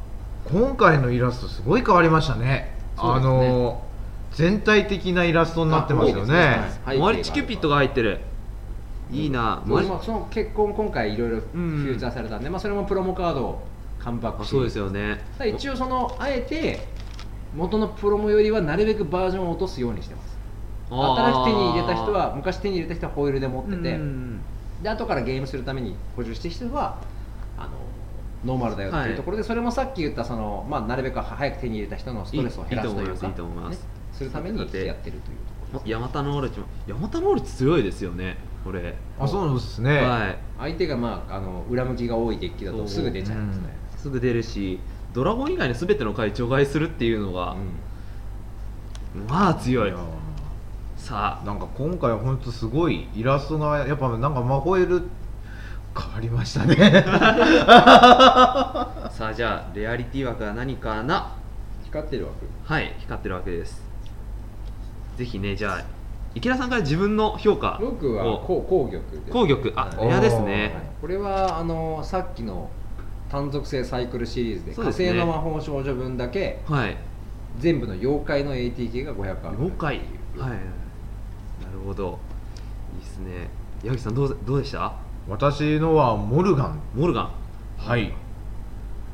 今回のイラストすごい変わりましたね。ね。の全体的なイラストになってますよね。あい。い。マルチキューピッドが入ってるいいな。うまあその結婚今回いろいろフうん。ューチャーされたんで、まあ、それもプロモカードをカムバックし。あそうですよね。一応そのあえて元のプロモよりはなるべくバージョンを落とすようにしてます。新しく手に入れた人は昔手に入れた人はホイールで持ってて、うんで後からゲームするために補充してる人はあのノーマルだよっていうところで、それもさっき言ったその、まあ、なるべく早く手に入れた人のストレスを減らすというかいいいいと思います。すねするためにやってるというところおヤマタノオロチもヤマタノオロチ強いですよねこれ。あそうですね、はい。相手が、まあ、あの裏向きが多いデッキだとすぐ出ちゃいますね、すぐ出るしドラゴン以外の全ての回除外するっていうのが、まあ強い。さあ。なんか今回本当すごいイラストがやっぱなんかマホエル変わりましたね。<laughs> さあじゃあレアリティ枠は何かな？光ってる枠。はい光ってるわけです。ぜひねじゃあ池田さんから自分の評価を僕はこう紅玉です。紅玉。あはい。レアですはい。ねこれはあのさっきの単属性サイクルシリーズで火そうですね。星の魔法少女分だけはい。全部の妖怪の ATK が500ある妖怪。はい。なるほど。いいですね。矢口さんどうどうでした？私のはモルガン。モルガン。はい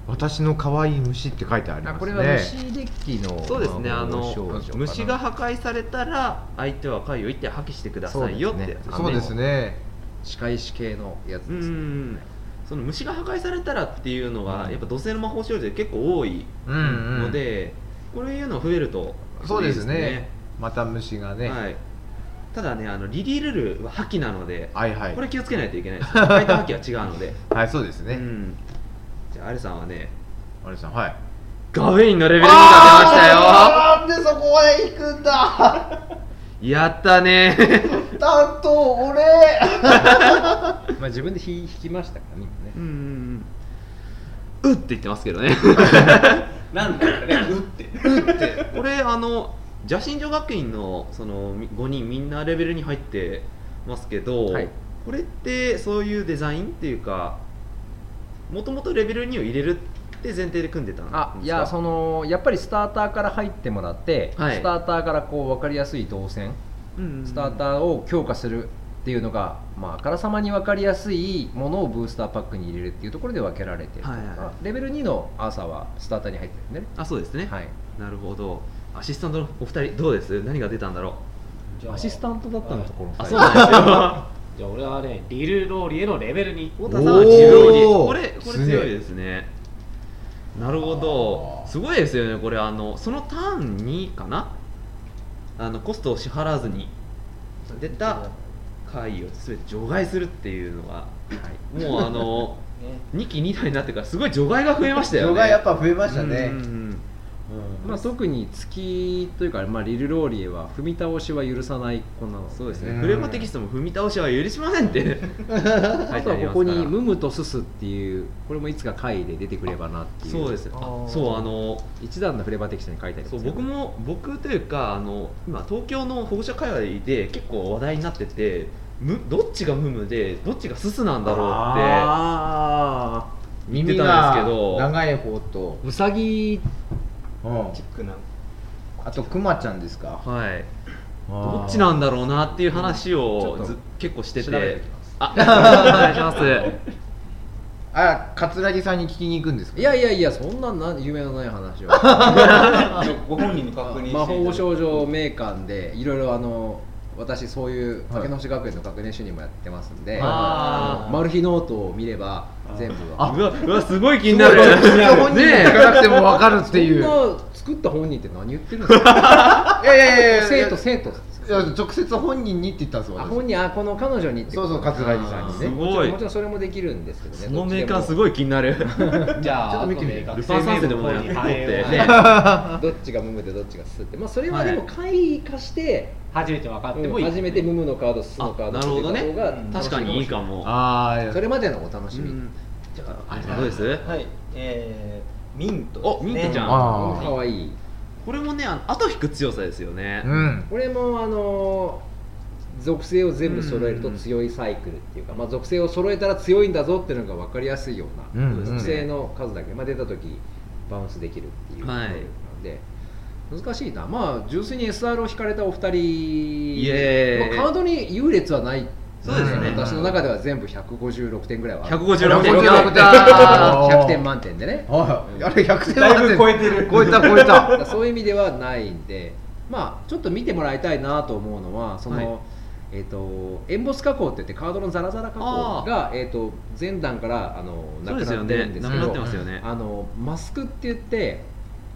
私の可愛い虫って書いてありますね。あこれは虫デッキのそうですね。あの虫が破壊されたら相手は回を一手破棄してくださいよって。やつですね。そうですね。仕返し系のやつうですね。んその虫が破壊されたらっていうのが、うん。やっぱ土星の魔法少女で結構多いので、これいうの増えるとそうですね。また虫がね、はい、ただねあのリリールルは破棄なので、はいはい。これ気をつけないといけないです。破棄は違うので、はいそうですね、うん、アレさんはねマリさんはい。ガウェインのレベル2が出ましたよ。なんでそこまで行くんだ。やったね。担当俺。<laughs> まあ自分で引引きましたからねうんうんうん。うって言ってますけどね。<laughs> なんだろうね。うって。これあの邪神女学院のその5人みんなレベルに入ってますけど、はい。これってそういうデザインっていうかもともとレベル2を入れるって前提で組んでたんですか？あいやそのやっぱりスターターから入ってもらって、はい。スターターからこう分かりやすい動線うんうんうん。スターターを強化するっていうのが、まあ、あからさまに分かりやすいものをブースターパックに入れるっていうところで分けられてる、はいはいレベル2のアーサーはスターターに入ってるんでね、あそうですね、はい、なるほど。アシスタントのお二人どうです？何が出たんだろう？アシスタントだったのところあそうなんですよ <laughs> じゃあ俺はねリルローリエのレベル2太田さんは自分に。これこれ強いですね。なるほど。すごいですよね。これあのそのターンにかな？あのコストを支払わずに。出た回を全て除外するっていうのが、もうあの <laughs> 2期2台になってからすごい除外が増えましたよね。除外やっぱ増えましたね。うんうんうん。まあ、特に月というか、まあ、リルローリエは踏み倒しは許さない子なので。そうですね。うん。フレーマテキストも踏み倒しは許しませんって。<laughs> 書いてああとはここりますから。にムムとススっていうこれもいつか回で出てくればなっていう。そうですあそうあの一段のフレーバーテキストに書いてありますよそう僕も僕というかあの今東京の保護者会話で結構話題になっててむどっちがムムでどっちがススなんだろうって見てたんですけど。耳が長い方と、うさぎうん、チックな。あとクマちゃんですか？はい。どどっちなんだろうなっていう話をず結構してて。あ <laughs> お願いします。<laughs> あ桂木さんに聞きに行くんですか？いやいやいやそんなな夢のない話を <laughs> ご本人に確認して魔法少女名館でいろいろあの私そういう竹の星学園の学年主任もやってますんで、マル秘ノートを見れば全部あうわうわすごい気になる。本人に聞かなくても分かるっていう。作った本人って何言ってるんですか？<laughs> いやいやいや生徒生徒いや直接本人にって言ったんですよあ私。本人あこの彼女にって。そうそう桂木さんにね。すごい。もちろんもちろんそれもできるんですけどねそのメーカーすいごい気になる。じゃあ <laughs> ちょっと見てみる後ルパン三世でもやっとってねどっちがムムでどっちがスって。まあそれはでも回化して、初めて分かってうんもいい、初めてムムのカードスのカードあなるほどね。っていう方が確かにいいかも。ああそれまでのお楽しみ、うん。じゃああれどうです？はい。えー、ミントですね。おミントちゃん。あかわいいこれもねあの後引く強さですよね。うん。これもあの属性を全部揃えると強いサイクルっていうか、まあ、属性を揃えたら強いんだぞっていうのが分かりやすいような、うんうん。属性の数だけ、まあ、出た時バウンスできるっていう能で、難しいな。まあ純粋に SR を引かれたお二人まあ、カードに優劣はないそうですね。私の中では全部156点ぐらいはある。156点156点。あ100点満点でね。ああれ100点だいぶ超えてる。超えた超えた。<laughs> そういう意味ではないんで。まあちょっと見てもらいたいなと思うのはその、はい。えー、とエンボス加工って言ってカードのザラザラ加工が、えー、と前段からあのなくなってるんですけどってますよね。あのマスクって言って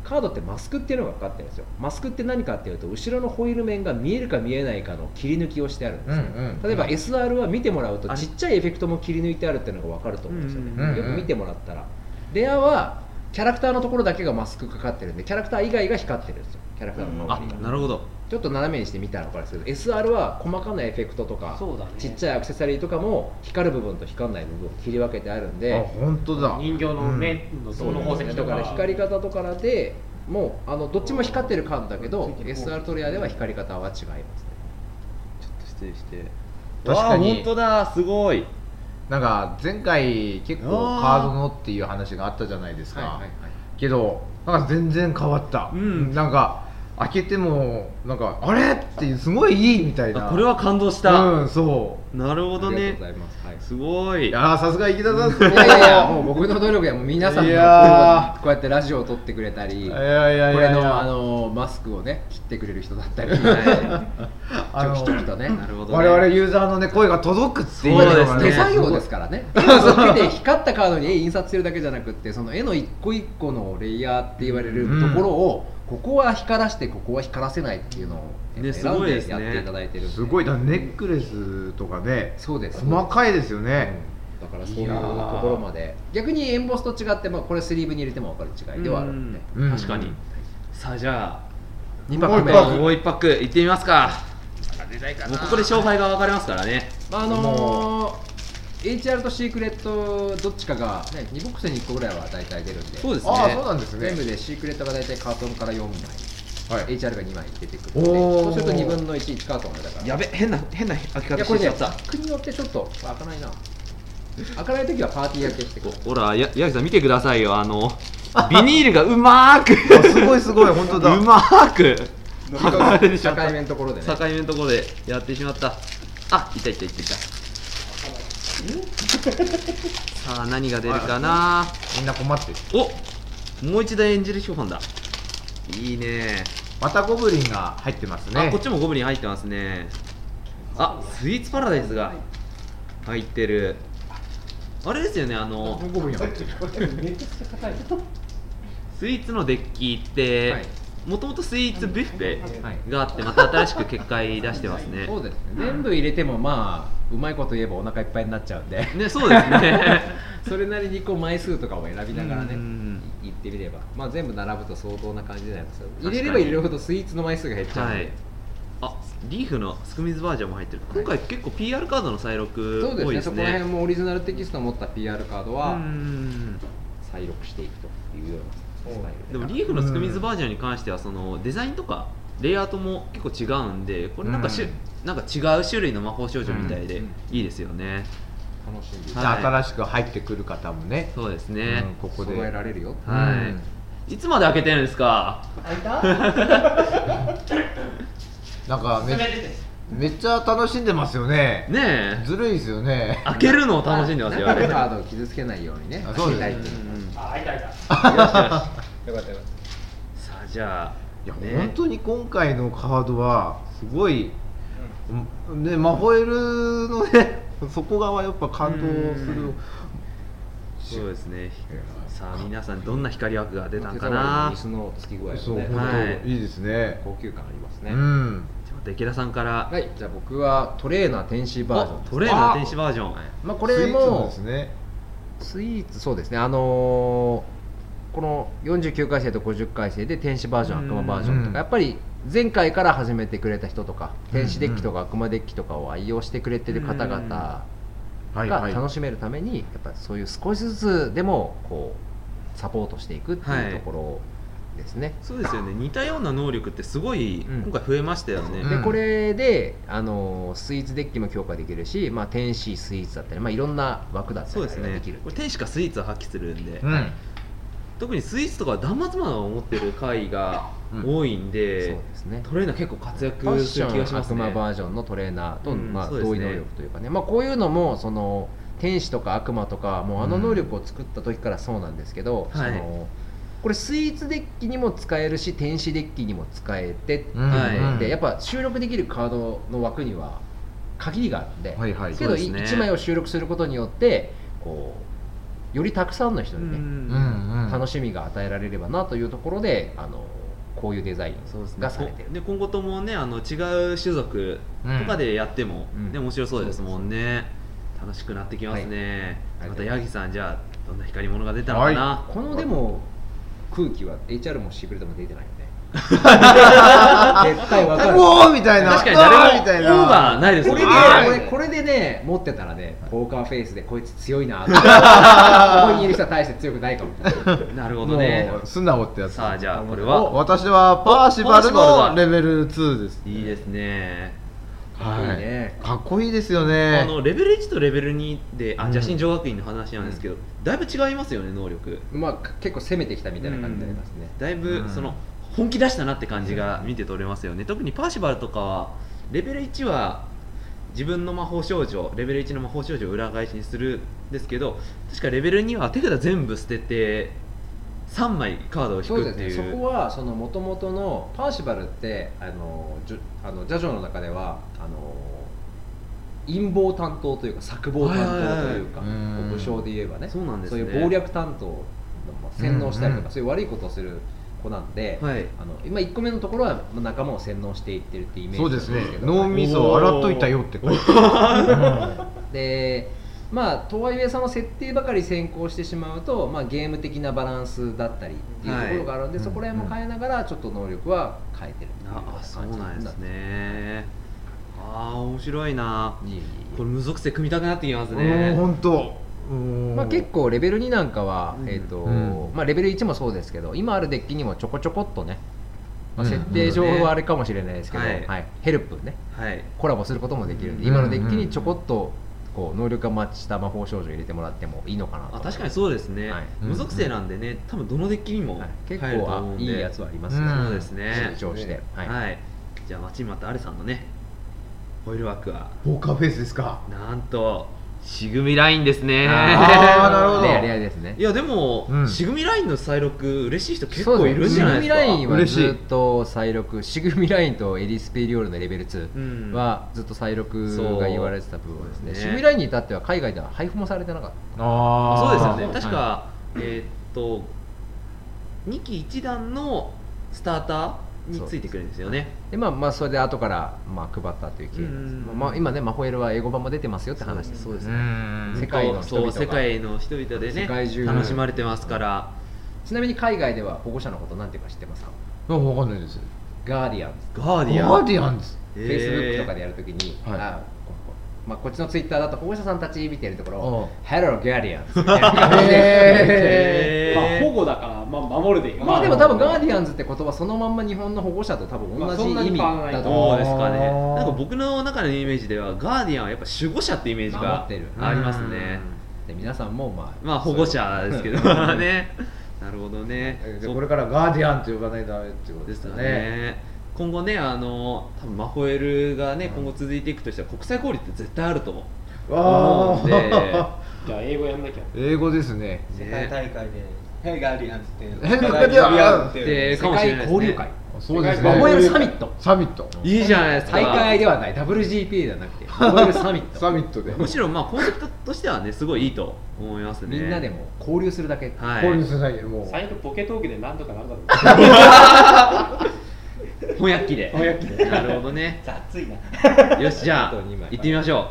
カードってマスクっていうのがかかってるんですよ。マスクって何かっていうと後ろのホイール面が見えるか見えないかの切り抜きをしてあるんですよ、うんうん例えば SR は見てもらうとちっちゃいエフェクトも切り抜いてあるっていうのが分かると思うんですよね、うんうんよく見てもらったら。レアはキャラクターのところだけがマスクかかってるんでキャラクター以外が光ってるんですよ。キャラクターのあ周りが、なるほどちょっと斜めにして見たら分かるんですけど SR は細かなエフェクトとかそうだね。ちっちゃいアクセサリーとかも光る部分と光らない部分を切り分けてあるんあで本当だ。人形の目のその宝石とか。だから光り方とかでもうあのどっちも光ってるカードだけど SR トリアでは光り方は違いますね。ちょっと失礼して。確かに。本当だすごい。なんか前回結構カードのっていう話があったじゃないですか、はいはいはい。けどなんか全然変わった、うん。なんか開けてもなんかあれ？っていうすごいいいみたいな。あこれは感動した、うんそなるほどありがとうねございます、はい。すごい。ういやーさすが池田さんですねいやもう僕の努力やもう皆さんのいやー。こうやってラジオを撮ってくれたりいやいやいこれのあのマスクをね切ってくれる人だったり、ちょきちょきとね。我々ユーザーのね声が届くっていうそうですのがね。手作業ですからね。<laughs> 手で <laughs> 光ったカードに絵印刷してるだけじゃなくってその絵の一個一個のレイヤーって言われるところを、ここは光らしてここは光らせないっていうのを、ねすですね。でやっていただいてるすごい。だネックレスとかねそうです。細かいですようん。ね、だからそういうところまで。逆にエンボスと違って、まあ、これスリーブに入れても分かる違いではあるので、うん。確かに、さあじゃあ2パック目もう一パックもう一パックいってみますか。もうここで勝敗が分かれますからね。まああのー、HR とシークレットどっちかが、ね、2ボックスに1個ぐらいは大体出るんで。そうですね。ああそうなんですね。全部でシークレットが大体カートンから4枚、はい。HR が2枚出てくるので。そうすると2分の1、1カートンがだから。やべ変な変な開きいやこれね、方してちゃった。バックによってちょっと開かないな。開かないときはパーティー開けしてくる。ほらや矢木さん見てくださいよ。あの <laughs> ビニールがうまーく。あすごいすごい本当だ。うまーく。剥がれてしま境った。目のところでね。境目のところでやってしまった。あいたいたいたいた <laughs> さあ何が出るかな？みんな困ってる。おもう一度エンジェル資本だ。いいね。またゴブリンが入ってますね。あこっちもゴブリン入ってますね。あスイーツパラダイスが入ってる。あれですよねあのゴブリン入ってる。<laughs> めっちゃ硬い。スイーツのデッキってはいもともとスイーツビュッフェはい。があってまた新しく結界出してますね。そうですね。全部入れてもまあうまいこと言えばお腹いっぱいになっちゃうんで。ねそうですね。<laughs> それなりにこう枚数とかを選びながらねうん。いってみれば。まあ全部並ぶと相当な感じになります入れれば入れるほどスイーツの枚数が減っちゃうんで、はい。あリーフのスクミズバージョンも入ってる。今回結構 PR カードの再録そうですね。多いですそこら辺ねもオリジナルテキストを持った PR カードうはん。再録していくというようなでもリーフのスクミズバージョンに関してはそのデザインとかレイアウトも結構違うんでこれなんかしゅ、うん。なんか違う種類の魔法少女みたいでうん。いいですよね、楽しんではい。新しく入ってくる方もね。そうですね、うんここで。揃えられるよ。はい、いつまで開けてるんですか？開いた？<laughs> なんかめめっちゃ楽しんでますよね。ねえ。ずるいですよね。開けるのを楽しんでますよ。<laughs> カードを傷つけないようにね。あそうです開けたいっていうあ開いた開いた。よしよし。さよかったよかっあじゃあいや、ね。本当に今回のカードはすごい、ねマホエルのね <laughs> そこがやっぱ感動する。そうですね。さあ皆さんどんな光枠が出たんかな。椅子の付き具合もね。そう本はい。当いいですね。高級感ありますね、うん。じゃあ池田さんから。はいじゃあ僕はトレーナー天使バージョントレーナー天使バージョン。まあこれスイーツのもですね。スイーツそうですね。あのーこの49回生と50回生で天使バージョンうん。悪魔バージョンとうん。かやっぱり前回から始めてくれた人とか天使デッキとか悪魔デッキとかを愛用してくれてる方々が楽しめるためにやっぱそういう少しずつでもこうサポートしていくっていうところですね、そうですよね。似たような能力ってすごいうん。今回増えましたよね、うんでこれであのスイーツデッキも強化できるし、まあ、天使スイーツだったり、まあ、いろんな枠だったりそうですね。ができるこれ天使かスイーツを発揮するんで、うん特にスイーツとかは断末魔を持ってる回が多いんそうで、ですね。トレーナー結構活躍する気がしますね。悪魔バージョンのトレーナーと、うんまあ、同意能力というかね、まあ、こういうのもその天使とか悪魔とかもうあの能力を作った時からそうなんですけど、はい。そのこれスイーツデッキにも使えるし天使デッキにも使えてっていうので、はい。やっぱ収録できるカードの枠には限りがあるんで、けどそうですね。1枚を収録することによってこうよりたくさんの人にね、うん。うん楽しみが与えられればなというところであのこういうデザインそうですね。がされてる。こで今後ともねあの違う種族とかでやっても、うん。ね面白そうですもんね。楽しくなってきますね、はい。またヤギさんじゃあどんな光り物が出たのかな、このでも空気は HR もシークレットも出てない絶対わかる。うおーみたいな。確かに誰もみたいな。オーバーないですこれでこれこれでね持ってたらねポーカーフェイスでこいつ強いなって <laughs> ここにいる人は大して強くないかもなるほどね。素直ってやつ。さあじゃあこれは？私はパーシバルのレベル2です。いいですね。はいいいね。かっこいいですよね。あのレベル1とレベル2であうん邪神女学院の話なんですけど、だいぶ違いますよね能力。まあ結構攻めてきたみたいな感じになりますね、だいぶうん。その本気出したなって感じが見て取れますよね。特にパーシバルとかはレベル1は自分の魔法少女レベル1の魔法少女を裏返しにするんですけど確かレベル2は手札全部捨てて3枚カードをそう引くっていう。ですね。そこはその元々のパーシバルってあのじゅあのジャジョの中ではあの陰謀担当というか策謀担当というか、武将で言えばね。そうなんですね。いう謀略担当洗脳したりとか、うんうん。そういう悪いことをする子なんで、はい。あの今1個目のところはまあ仲間を洗脳していってるっていうイメージそうですね。<laughs> 脳みそを洗っといたよって書い。て <laughs> あでまあとはいえその設定ばかり先行してしまうと、まあ、ゲーム的なバランスだったりっていうところがあるんで、はい。そこら辺も変えながらちょっと能力は変えてるっていうようああそう感じなんですね。ああ面白いな。これ無属性組みたくなってきまするね本当まあ、結構レベル2なんかは、うん。えーとうん。まあ、レベル1もそうですけど今あるデッキにもちょこちょこっとね、まあ、うん。設定上はあれかもしれないですけど、はい。はい。ヘルプね。はい。コラボすることもできるんで、うん今のデッキにちょこっとこう能力がマッチした魔法少女を入れてもらってもいいのかなと。あ確かにそうですね、はい。無属性なんでね多分どのデッキにもはい。結入ると構あ思うんで、いいやつはありますうんそうですね。成長して、はい、はい。じゃあ待ちに待ったアレさんのねホイール枠は。ポーカーフェイスですか。なんとしぐみラインですね。あー <laughs> なるほど。レアレアですね。いやでも、うん。しぐみラインの再録嬉しい人結構いるんじゃないですか。シグミラインはずっと再録シグミラインとエリスペリオールのレベル2うん。はずっと再録が言われてた部分ですね。そう。シグミラインに至っては海外では配布もされてなかっあそうですよね。ね確か、えーっと2期1段のスターターについてくるんですよね。たでまあまあそれで後からまあ配ったという経緯なんです。うん。まあ今ねマホエルは英語版も出てますよって話です。そうですうねん。世界の人々が。そう世界の人々でね世界中楽しまれてますから、ちなみに海外では保護者のことなんていうか知ってますか？わかんないです。 guardians。guardian。guardians。フフェイスブックとかでやるときに、はい。あまあ、こっちのツイッターだと保護者さんたち見てるところおう「Hello Guardians」みたいな感じでへー。<laughs> まあ保護だから、まあ、守るでいいまあでも多分ガーディアンズって言葉そのまんま日本の保護者と多分同じ意味だと思う。そう。ですかね。なんか僕の中のイメージではガーディアンはやっぱ守護者ってイメージが守ってる。ありますね。で皆さんもまあまあ保護者ですけど <laughs> ね。なるほどね。でこれからガーディアンと呼ばないとダメってことですすよねね今後ねあの多分マホエルがね今後続いていくとしたら国際交流って絶対あると思う。わ思うんで。<laughs> じゃあ英語やんなきゃ。英語ですね。世界大会で「ヘイガーリアン」ってヘイガー互いに呼び合うってでいうかもしれないですね。交流会。そうですマホエねルサミット。サミット。いいじゃないですか。大会ではない。WGP ではなくて。<laughs> マホエルサミット。サミットで。むしろまあコンセプトとしてはねすごいいいと思いますね。みんなでも交流するだけ。はい。こういう世代もう。最悪ポケトークで何とかなるだろう翻訳機で。翻訳機で。なるほどね。雑いなよしじゃああと二枚。行ってみましょはい。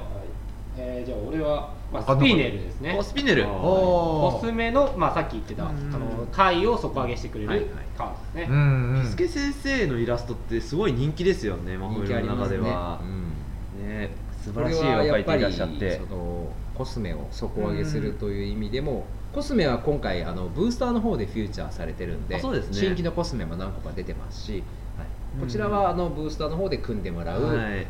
えーじゃあ俺は、まあ、スピーネルですうね。おスピネル。あー。コスメの、まあ、さっき言ってたあうん。の回を底上げしてくれるはいはい。カードですね、うんうん。ビスケ先生のイラストってすごい人気ですよねマホ人エルの中気ありますね。では。うん。ね素晴らしい絵を描いていらっしゃってそのコスメを底上げするという意味でも、コスメは今回あのブースターの方でフューチャーされてるんであそうですね。新規のコスメも何個か出てますし、こちらはあのブースターの方で組んでもらう、はい。あの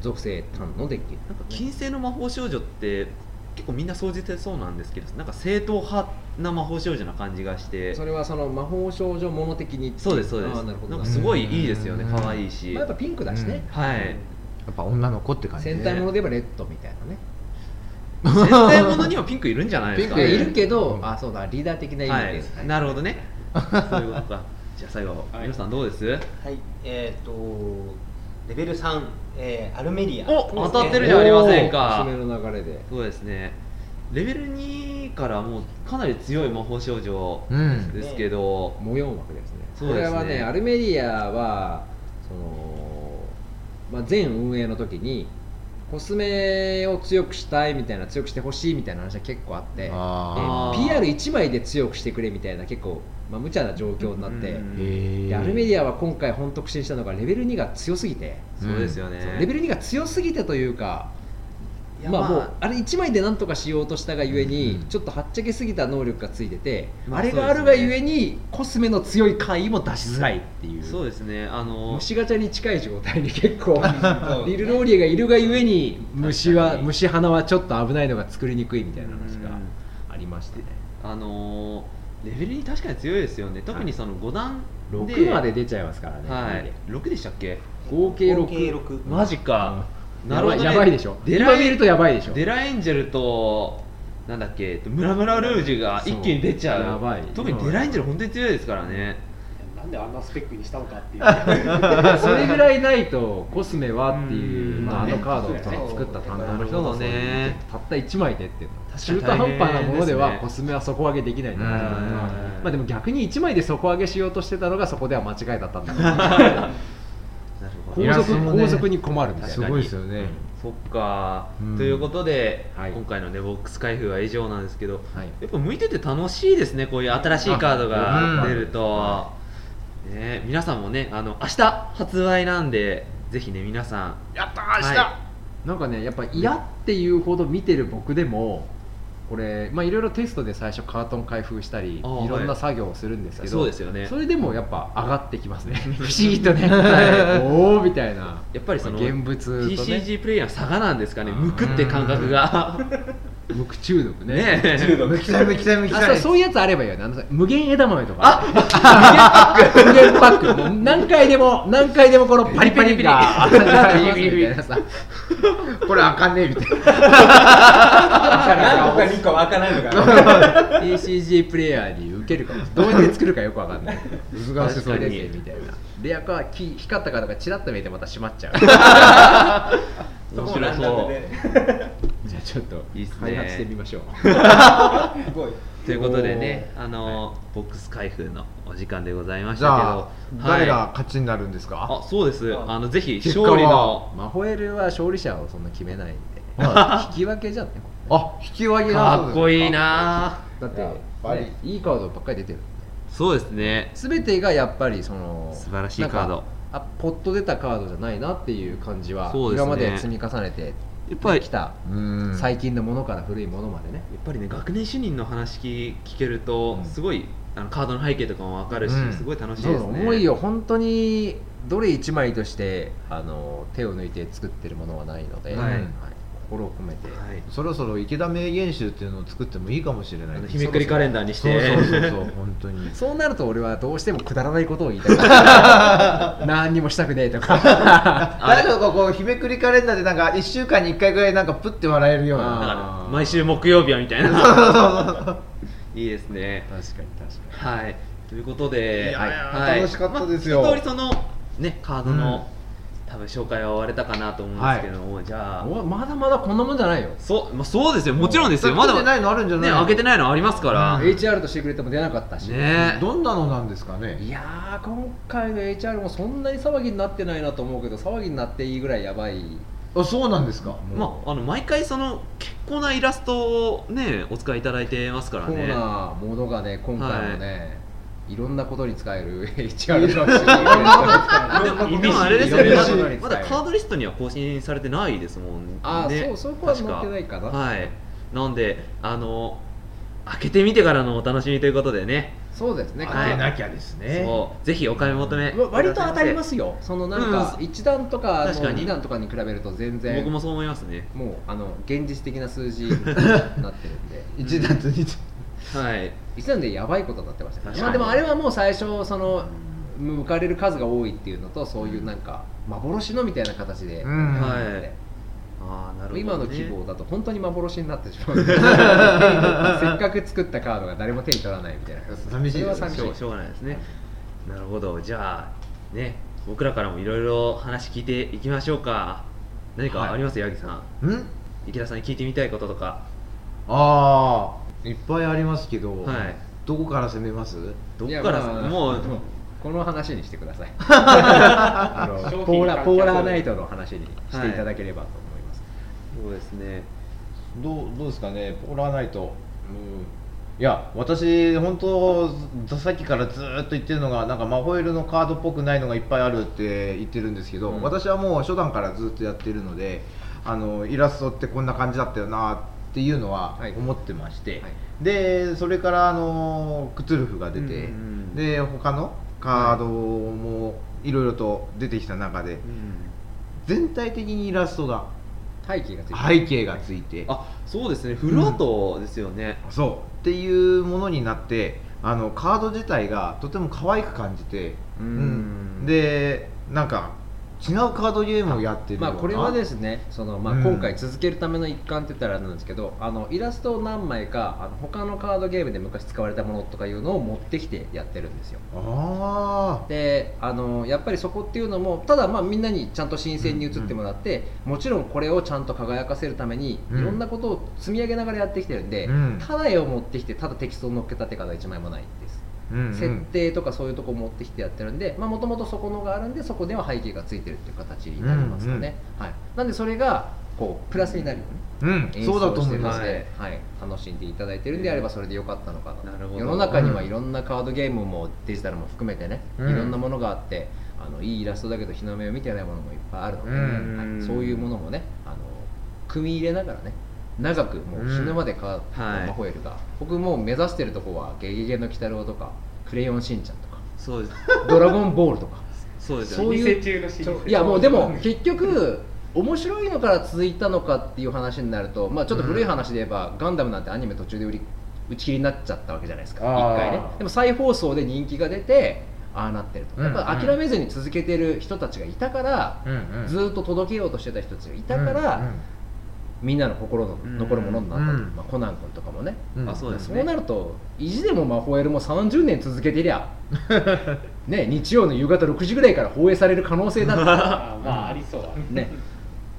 属性単のデッキ。なんか金星の魔法少女って結構みんな総じてそうなんですけどなんか正統派な魔法少女な感じがして。それはその魔法少女もの的にそうですそうです。なるほど。なんかすごいいいですよね。うん。可愛いし、まあ、やっぱピンクだしね、はい。やっぱ女の子って感じ戦隊もので言えばレッドみたいなね。戦隊ものにはピンクいるんじゃないですか <laughs> ピンクいるけど、うん。あそうだリーダー的な意は味で、い、なるほどね。そういうことかじゃあ最後、はい。皆さんどうです？はいえっ、とレベル3、えーアルメリア。お当たってるじゃありませんか。おーおすすめの流れで。そうですね。レベル2からもうかなり強い魔法少女うん。ですけど、模様枠ですね。そうですね。これはねアルメリアはその、まあ、全運営の時にコスメを強くしたいみたいな強くしてほしいみたいな話は結構あって。であー PR1 枚で強くしてくれみたいな結構、まあ、無茶な状況になって、アルメリアは今回本当苦心したのがレベル2が強すぎて、そうですよね、レベル2が強すぎてというかまあもうあれ1枚でなんとかしようとしたがゆえに、うんちょっとはっちゃけすぎた能力がついてて、まああれがあるがゆえにコスメの強い回も出しづらいっていう、そうですね。あの虫ガチャに近い状態に結構 <laughs> リルローリエがいるがゆえに虫は虫花はちょっと危ないのが作りにくいみたいな話がうんありましてね。あのレベルに確かに強いですよね。特にその5段で、6まで出ちゃいますからね、はい。6でしたっけ？合計6合計6マジか、なやばいるほど、ね、やばいでしょ。デラ今見るとやばいでしょ。デラエンジェルとなんだっけ？ムラムラルージュが一気に出ちゃう。やばい。特にデラエンジェル本当に強いですからね。なんであんなスペックにしたのかっていう。<laughs> それぐらいないとコスメはっていう、あ、あのカードを作った担当の人そうがだねたった1枚でっていうの中途半端なものではコスメは底上げできないなっていうのまあでも逆に1枚で底上げしようとしてたのがそこでは間違いだったんだけ <laughs> なるほど。ど後続に困るみたいなすごいですよね。そっか、うん。ということで、はい。今回のねボックス開封は以上なんですけどはい。やっぱ向いてて楽しいですねこういう新しいカードが出ると、ね、皆さんもねあの明日発売なんでぜひね皆さん。やった明日。なんかねやっぱ嫌っていうほど見てる僕でもこれまあいろいろテストで最初カートン開封したりいろんなはい作業をするんですけど、そうですよね。それでもやっぱ上がってきますね。不思議とね、<laughs> はい。<laughs> おおみたいな。やっぱりその現物とね。TCG プレイヤーの差がなんですかね。あー。向くって感覚が無垢中毒ね。ねむきたいむきたいむきたいあそうそういうやつあればいいよ。ねあのさ無限枝豆とか。無限パック。もう何回でも何回でもこのパリパリが当たりますみたいなさこれあかんねえみたいな。何個か2個開かないのかな。<laughs> TCG プレイヤーに受けるかも。どうやって作るかよくわかんない。難しそうみたいなレアカーキ光ったカードがチラッと見えてまた閉まっちゃう。<laughs> 面白そう。じゃあちょっといいっすね。開発してみましょう。すごい。ということでねあの、ボックス開封のお時間でございましじゃあたけど誰がはい勝ちになるんですか？あそうです。あのぜひ勝利のマホエルは勝利者をそんな決めないんで。は引き分けじゃんねあ引き分けなかっこいいな。だって、ね。いいカードばっかり出てるそうですね。全てがやっぱりその素晴らしいカード。あポッと出たカードじゃないなっていう感じは、今まで積み重ねてやっぱりきたうん。最近のものから古いものまでね、やっぱりね学年主任の話聞聞けると、うん。すごいあのカードの背景とかも分かるし、うん。すごい楽しいそうですね重いよ。本当にどれ1枚としてあの手を抜いて作ってるものはないので、はい。こ心を込めて、はい。そろそろ池田名言集っていうのを作ってもいいかもしれない。日めくりカレンダーにして。そうそうそう <laughs> 本当に。そうなると俺はどうしてもくだらないことを言いたい。<laughs> 何にもしたくねえとか。だけどこう日めくりカレンダーでなんか1週間に1回ぐらいなんかプッて笑えるようだな毎週木曜日はみたいな。<laughs> いいですね。確かに確かはい。ということで。いやい。やはい。楽しかったですよ。まあ一通りそのねカードの、多分紹介は終われたかなと思うんですけども、じゃあ。まだまだこんなもんじゃないよ。そう、まあ、そうですよ。もちろんですよ。まだ作ってないのあるんじゃないね開けてないのありますから、うん。HR としてくれても出なかったし、ね。どんなのなんですかね？いやー今回の HR もそんなに騒ぎになってないなと思うけど騒ぎになっていいぐらいやばい。あそうなんですか？まあ、あの毎回その結構なイラストをねお使いいただいてますからコーねナーものがね今回もね、い、ろんなことに使える <laughs> HR のいろんなことに使えでもあれですよね。まだカードリストには更新されてないですもんね。あーそうそこは載確ってないかな。はい。なんであの開けてみてからのお楽しみということでね。そうですね、はい。当てなきゃですね。そう。ぜひお買い求め。わ割と当たりますよ。そのなんかうん。1段とか確かに。2段とかに比べると全然。僕もそう思いますね。もうあの現実的な数字になってるんで。<laughs> 一段と二段はい。1段でやばいことになってましたまあでもあれはもう最初その向かれる数が多いっていうのとそういうなんか幻のみたいな形で、うん。はい。ああなるほど、ね、今の希望だと本当に幻になってしまう <laughs> <laughs> せっかく作ったカードが誰も手に取らないみたいな。寂しい。ですそれは寂しい。しょうがないですね。なるほど。じゃあね僕らからもいろいろ話聞いていきましょうか。何かあります、八木さん。ん？池田さんに聞いてみたいこととか。ああいっぱいありますけど、はい。どこから攻めます？いやどこから、まあ <laughs> もうこの話にしてください。<laughs> ポーラポーラーナイトの話にしていただければと思います、そうですね。どうどうですかね？ポーラーナイト、うん、いや私本当さっきからずーっと言ってるのがなんかマホイルのカードっぽくないのがいっぱいあるって言ってるんですけど、うん。私はもう初段からずっとやってるのであのイラストってこんな感じだったよなっていうのははい。思ってまして、はい。でそれからあのクトゥルフが出て、うんうんで他のカードもいろいろと出てきた中で、全体的にイラストが背景がついてる。背景がついて、あそうですね。フルアートですよね、そう。っていうものになってあのカード自体がとても可愛く感じて、うん。でなんか違うカードゲームをやってるまあこれはですねその、まあ、うん。今回続けるための一環って言ったらあれなんですけど、あのイラストを何枚かあの他のカードゲームで昔使われたものとかいうのを持ってきてやってるんですよ。あであのやっぱりそこっていうのもただまあみんなにちゃんと新鮮に映ってもらって、もちろんこれをちゃんと輝かせるためにうん。いろんなことを積み上げながらやってきてるんで、うん。ただ絵を持ってきてただテキストを乗っけたって方は1枚もないです設定とかそういうとこ持ってきてやってるんでもともとそこのがあるんでそこでは背景がついてるっていう形になりますよね、はい、なんでそれがこうプラスになるようにうん。演そうだと出をしてます、で、はい。楽しんでいただいてるんであればそれでよかったのかな。なるほど。世の中にはいろんなカードゲームもデジタルも含めてね、うん。いろんなものがあってあのいいイラストだけど日の目を見てないものもいっぱいあるので、うん。はい、そういうものもねあの組み入れながらね長くもう死ぬまでか、はいマホエルが僕もう目指してるとこは「ゲゲゲの鬼太郎」とか「クレヨンしんちゃん」とかそうです「ドラゴンボール」とか <laughs> そうですよ。ねそういう店中のシリーズいやもうでも結局面白いのから続いたのかっていう話になると、まあ、ちょっと古い話で言えば、ガンダムなんてアニメ途中で売り打ち切りになっちゃったわけじゃないですかあー。一回ね。でも再放送で人気が出てああなってると、やっぱうんうん諦めずに続けてる人たちがいたから、うんうん。ずーっと届けようとしてた人たちがいたから、うんみんなの心の残るものになったと、うん。まあ、コナン君とかもね、うん。あそうですそうなると意地でもマホエルも30年続けてりゃ <laughs> ね日曜の夕方6時ぐらいから放映される可能性だっ <laughs> まあありそうだね、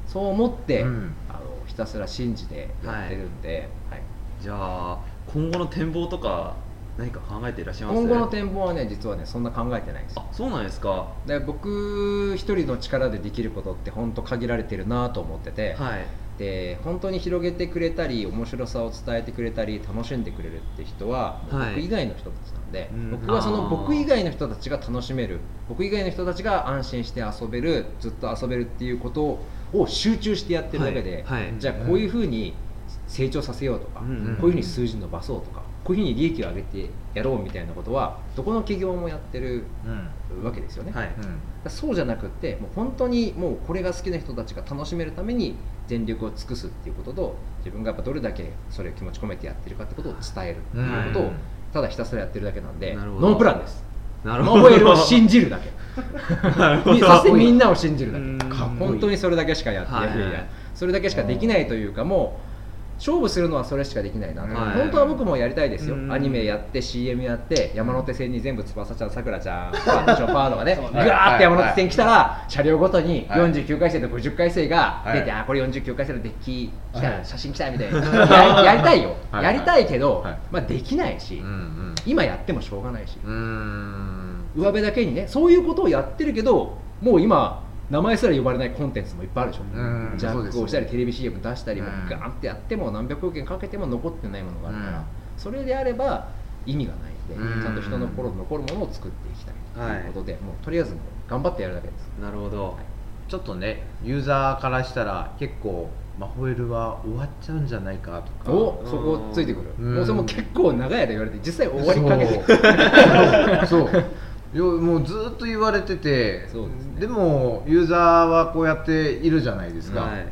そう思って、うん。あのひたすら信じてやってるんで、はい。じゃあ今後の展望とか何か考えていらっしゃいます？今後の展望はね実はねそんな考えてないんですよ。あそうなんですか。で僕一人の力でできることって本当限られてるなと思ってて、はいで本当に広げてくれたり面白さを伝えてくれたり楽しんでくれるって人は、はい。僕以外の人たちなんで、うん。僕はその僕以外の人たちが楽しめる僕以外の人たちが安心して遊べるずっと遊べるっていうことを集中してやってるだけで、はい。はい。じゃあこういうふうに成長させようとか、うんうん。こういうふうに数字伸ばそうとかここういうふうに利益を上げてやろうみたいなことはどこの企業もやってるうんわけですよね、はい。だからそうじゃなくってもう本当にもうこれが好きな人たちが楽しめるために全力を尽くすっていうことと自分がやっぱどれだけそれを気持ち込めてやってるかってことを伝えるっていうことをうん。ただひたすらやってるだけなんでなるほど。ノープランです。なるほど。マホエルを信じるだけ。そしてみんなを信じるだうん。け本当にそれだけしかやってはい。それだけしかできないというかもう勝負するのはそれしかできないな、はい。本当は僕もやりたいですよ、うん。アニメやって CM やって山手線に全部翼ちゃんさくらちゃん <laughs> パーションパーとかねぐわーって山手線来たら車両ごとにはい。49回生と50回生が出て、はいあこれ49回生のデッキ来た、はい。写真来たみたいな。<laughs> ややりたいよ、はい。やりたいけど、はい。まあ、できないし、うんうん。今やってもしょうがないし、上辺だけにねそういうことをやってるけどもう今名前すら呼ばれないコンテンツもいっぱいあるでしょ、うんジャックをしたりテレビ CM 出したりもうんガーンってやっても何百億円かけても残ってないものがあるから、うん。それであれば意味がないので、うん。ちゃんと人の心に残るものを作っていきたいということで、もうとりあえず頑張ってやるだけです。なるほど。ちょっとねユーザーからしたら結構マホエルは終わっちゃうんじゃないかとか。おそこついてくる、うん。もうそれも結構長い間言われて実際終わりかけてそうそう。よ <laughs> もうずっと言われててそうですね。もユーザーはこうやっているじゃないですか、はい。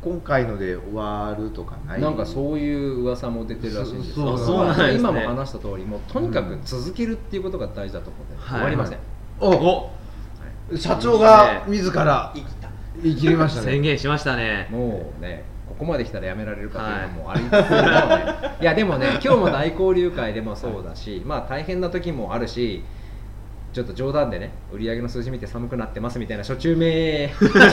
今回ので終わるとかない？なんかそういう噂も出てるらしいんですそうそうですね。今も話した通りもうとにかく続けるっていうことが大事だと思うん。で、はい終わりません、お社長が自ら生きた。言い切りましたね。宣言しましたね。もうねここまで来たらやめられるかっていうのもありつつも。ね、い、やでもね今日も大交流会でもそうだし、まあ大変な時もあるしちょっと冗談でね売り上げの数字見て寒くなってますみたいな初中名初中ね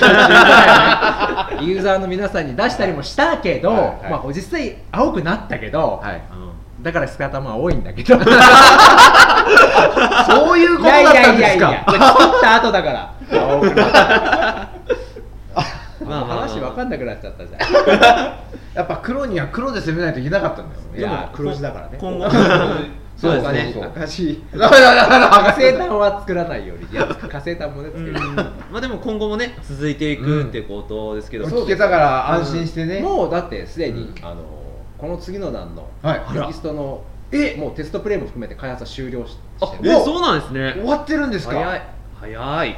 ユーザーの皆さんに出したりもしたけど、はいはいまあ実際青くなったけど、はいだから姿も青いんだけど。そういうこといやいだったんですやいやいやか切った後だから。青くなったまあまあ話分かんなくなっちゃったじゃん。<laughs> やっぱ黒には黒で攻めないといけなかったんだよいや黒字だからね。<laughs> 今後そうですね。そう赤字。だダメだ火星炭は作らないようにいや火星炭もね作るうんまあでも今後もね続いていくってことですけど、そう聞けたから安心してね、もうだってすでに、うんあのこの次の段のはいテキストのえもうテストプレイも含めて開発は終了してるえそうなんですね終わってるんですか早い早い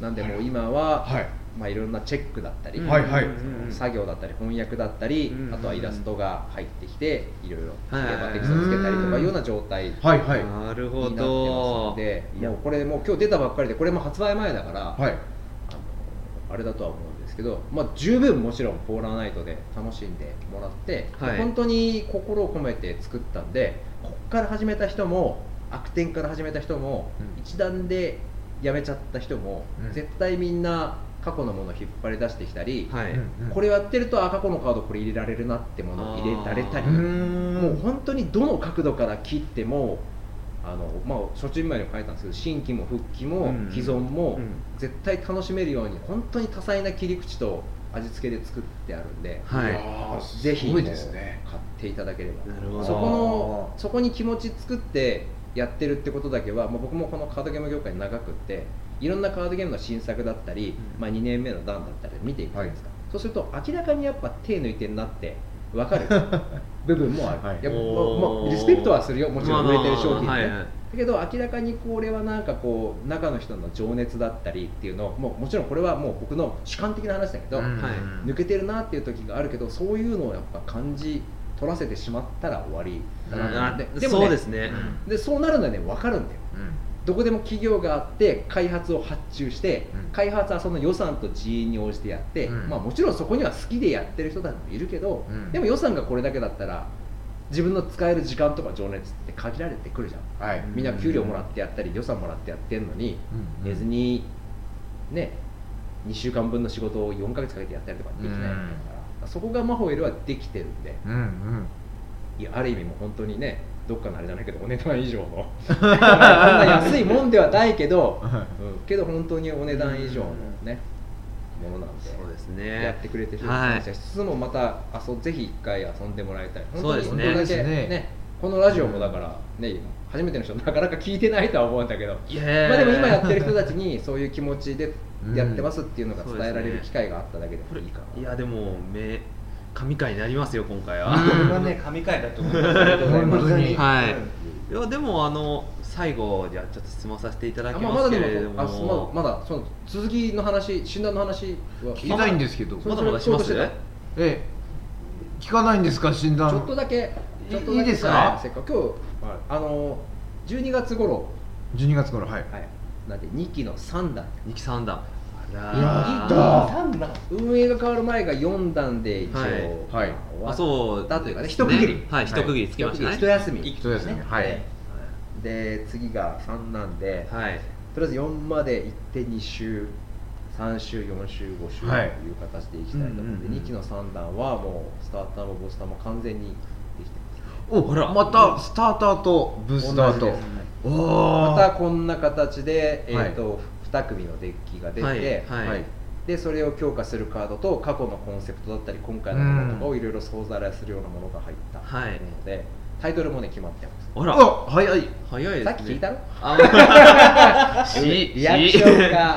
なんでもう今は、はいまあ、いろんなチェックだったり、はいはい。作業だったり翻訳だったり、うんあとはイラストが入ってきていろい。ろはいテキストつけたりとかいうような状態にはいはいなるほなってますどのでもうこれもう今日出たばっかりでこれも発売前だから、はい。あのあれだとは思うんですけど、まあ、十分もちろんポーラーナイトで楽しんでもらって、はい。本当に心を込めて作ったんでこっから始めた人も悪天から始めた人も、うん。一段で辞めちゃった人も、うん。絶対みんな過去のものを引っ張り出してきたり、はい、うんこれをやってるとあ過去のカードこれ入れられるなってものを入れられたりもう本当にどの角度から切ってもあの、まあ、初中前にも書いたんですけど新規も復帰もうん。既存もうん。絶対楽しめるように本当に多彩な切り口と味付けで作ってあるんで、はい。ぜひ買っていただければ。なるほど。そこのそこに気持ち作ってやってるってことだけは、もう僕もこのカードゲーム業界長くっていろんなカードゲームの新作だったり、うん。まあ、2年目の段だったり見ていくじゃないですか、そうすると明らかにやっぱ手抜いてんなって分かる。<laughs> 部分もある、はい。やっぱおー。もうもうリスペクトはするよ。もちろん売れてる商品ね、まあまあはいはい。だけど明らかにこれはなんかこう中の人の情熱だったりっていうのをもうもちろんこれはもう僕の主観的な話だけど、うん。はい。抜けてるなっていう時があるけどそういうのをやっぱ感じ取らせてしまったら終わりだなって、うんで。もねそうですね、でそうなるのはね分かるんだよどこでも企業があって開発を発注して、うん。開発はその予算と人員に応じてやって、うん。まあ、もちろんそこには好きでやってる人たちもいるけど、うん。でも予算がこれだけだったら自分の使える時間とか情熱って限られてくるじゃん。はい。みんな給料もらってやったり予算もらってやってんのに、うん寝ずにね2週間分の仕事を4ヶ月かけてやったりとかできないわけだから、そこがマホエルはできてるんで。うんうん。いやある意味もう本当にねどっかのあれじゃないけどお値段以上の。そんな安いもんではないけど、<laughs> うん、けど本当にお値段以上のねものなんでそうですね。やってくれてる感謝しつつもまた遊ぜひ一回遊んでもらいたい。そうですね。本当にこれだけねね。このラジオもだからね初めての人なかなか聞いてないとは思うんだけど。いやまあでも今やってる人たちにそういう気持ちでやってますっていうのが伝えられる機会があっただけでこれいいかな。いやでもめ神回になりますよ今回は、うん。これはね神回だと思います。ありがとうございます本当に。はい。うん。いやでもあの最後じゃあちょっと質問させていただきあまあ、まますだでけれども、まだまだその続きの話診断の話は。聞きたいんですけど。まだまだします？え聞かないんですか診断。ちょっとだけいいですか？はいせっかく。今日あの12月頃。12月頃はい。はい。なんで2期の3弾二期三弾あら。ーやった三段運営が変わる前が4弾で一応、はい。はいあそうわったというかね一区切り、はい一区切りつきましたね。一休み一休みはい。で次が3なんで、はい。とりあえず4まで行って2週3週4週5週というはい形でいきたいと思うので、うんうんうん2期の3弾はもうスターターもボスターも完全にできておあら。またスターターとブーますスターと。同じですおまおたこんな形で、えはい。ーと2組のデッキが出て、はいでそれを強化するカードと過去のコンセプトだったり今回のものとかをいろいろ総ざらいするようなものが入ったもはい。ので、タイトルもね決まってます。あら。あ早い。早いですね。さっき聞いたのあ。<laughs> しリアクションが。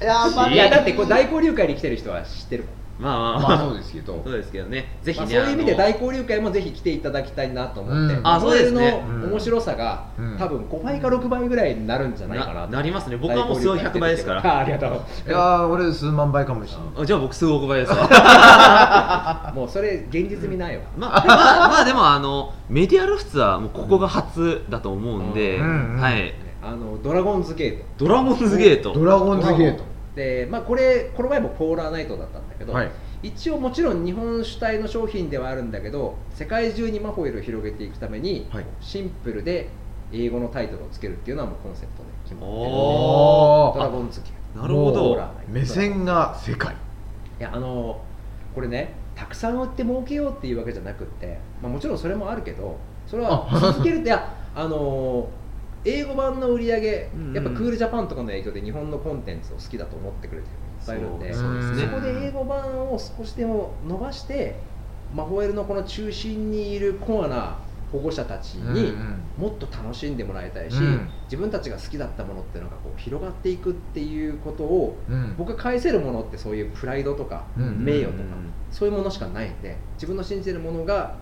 やばいいやだってこれ大交流会に来てる人は知ってるもんまあまあ。まあそうですけど。そうですけどね。ぜひまあ、ね、そういう意味で大交流会もぜひ来ていただきたいなと思って、うんあそうですね。面白さが、うん。多分5倍か6倍ぐらいになるんじゃないかなと。ななりますね。僕はもう数100倍ですから。あ <laughs> ありがとう。いやー俺数万倍かもしれない。あじゃあ僕数億倍ですわ。<laughs> もうそれ現実味ないわ、まあ、まあ、まあでもあのメディア露出はもうここが初だと思うんで、うんうんはい。あのドラゴンズゲート。ドラゴンズゲート。ドラゴンズゲートで、まあ、これこの前もポーラーナイトだったんだけど、はい。一応もちろん日本主体の商品ではあるんだけど世界中にマホイルを広げていくために、はい。シンプルで英語のタイトルをつけるっていうのはもうコンセプトで決まってる。おドラゴンズゲートなるほど。ポーラーナイト。目線が世界。いやあのこれねたくさん売って儲けようっていうわけじゃなくって、まあ、もちろんそれもあるけどそれはあ続けるっていやあの英語版の売り上げうんうん。やっぱクールジャパンとかの影響で日本のコンテンツを好きだと思ってくれてる人いっぱいいるんでそこで英語版を少しでも伸ばしてマホエルのこの中心にいるコアな保護者たちにもっと楽しんでもらいたいし、うん。自分たちが好きだったものっていうのがこう広がっていくっていうことをうん。僕が返せるものってそういうプライドとかうん名誉とかうんそういうものしかないんで自分の信じてるものが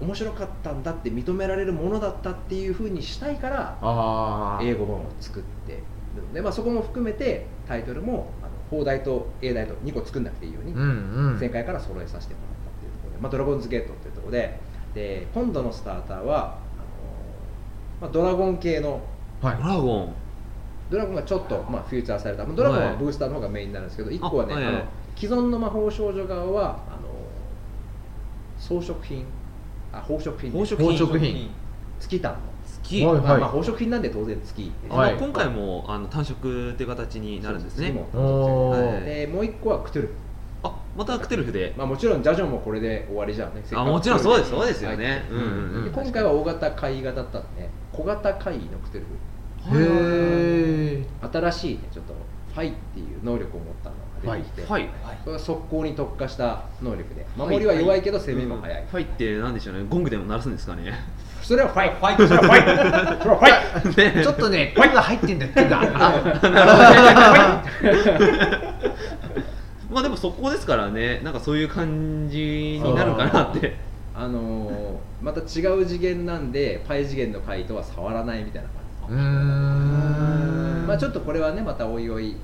面白かったんだって認められるものだったっていうふうにしたいからああ英語版を作ってるので、まあ、そこも含めてタイトルもあの放題と英題と2個作んなくていいようにうんうん。前回から揃えさせてもらったっていうところで、まあ、ドラゴンズゲートっていうところでで今度のスターターはあの、まあ、ドラゴン系のはい。ドラゴン。ドラゴンがちょっと、まあ、フューチャーされた。まあドラゴンははい。ブースターの方がメインになるんですけど、1個はねあ、あはい。はいの既存の魔法少女側はあの装飾品あ宝飾品ね。宝飾宝飾品。月単。の月、はいまあ、まあ宝飾品なんで当然月。あはい。今回もあの単色っていう形になるんですね。月もおー。でもう一個はクトゥルフ。あまたクテルフで。まあもちろんジャジョンもこれで終わりじゃんね。あもちろんそうで。すそうですよね。うんうんうん。で今回は大型怪異画だったんで小型怪異のクトゥルフ。へえ新しいねちょっとファイっていう能力を持ったの。が出てきて、はい。それは速攻に特化した能力で。守りは弱いけど攻めも速い、ファイってなんでしょうね。ゴングでも鳴らすんですかね。それはファイファイそれはファイ <laughs> それはファイちょっとね手が入ってんだよ <laughs> まあでも速攻ですからね。なんかそういう感じになるかなって。あのーまた違う次元なんでパイ次元の回とは触らないみたいな感うーん。じ、まあちょっとこれはねまたおいおい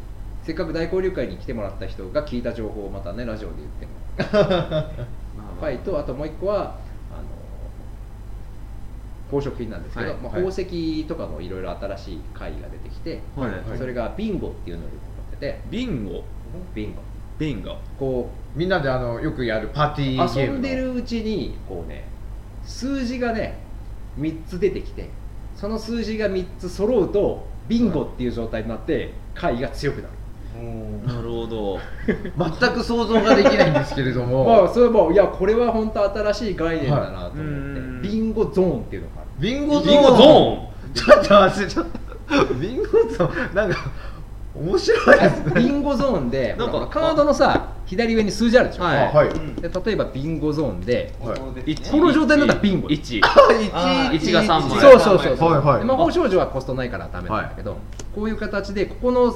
せっかく大交流会に来てもらった人が聞いた情報をまたねラジオで言っても。<laughs> ファイとあともう一個はあの宝飾品なんですけど、はいまあ、はい。宝石とかもいろいろ新しい貝が出てきて、はいはい。それがビンゴっていう能力を持ってて。ビンゴ？ビンゴ。ビンゴ。こみんなであのよくやるパーティうーゲームの。遊んでるうちにこうね数字がね3つ出てきてその数字が3つ揃うとビンゴっていう状態になって貝が強くなる、なるほど。<laughs> 全く想像ができないんですけれどまもあそれもいやこれは本当新しい概念だなと思って、はいビンゴゾーンっていうのがあるビンゴゾーン。ビンゴゾーン？ちょっと待ってちょっとビンゴゾーン。なんか面白いですね。ビンゴゾーンで <laughs> なんかカードのさ左上に数字あるでしょ、はい。あはい。で例えばビンゴゾーンではい。一この状態になったらビンゴ。1あー一が三枚。そうそうそうそう、はいはい。で魔法少女はコストないからダメなんだけど、こういう形でここの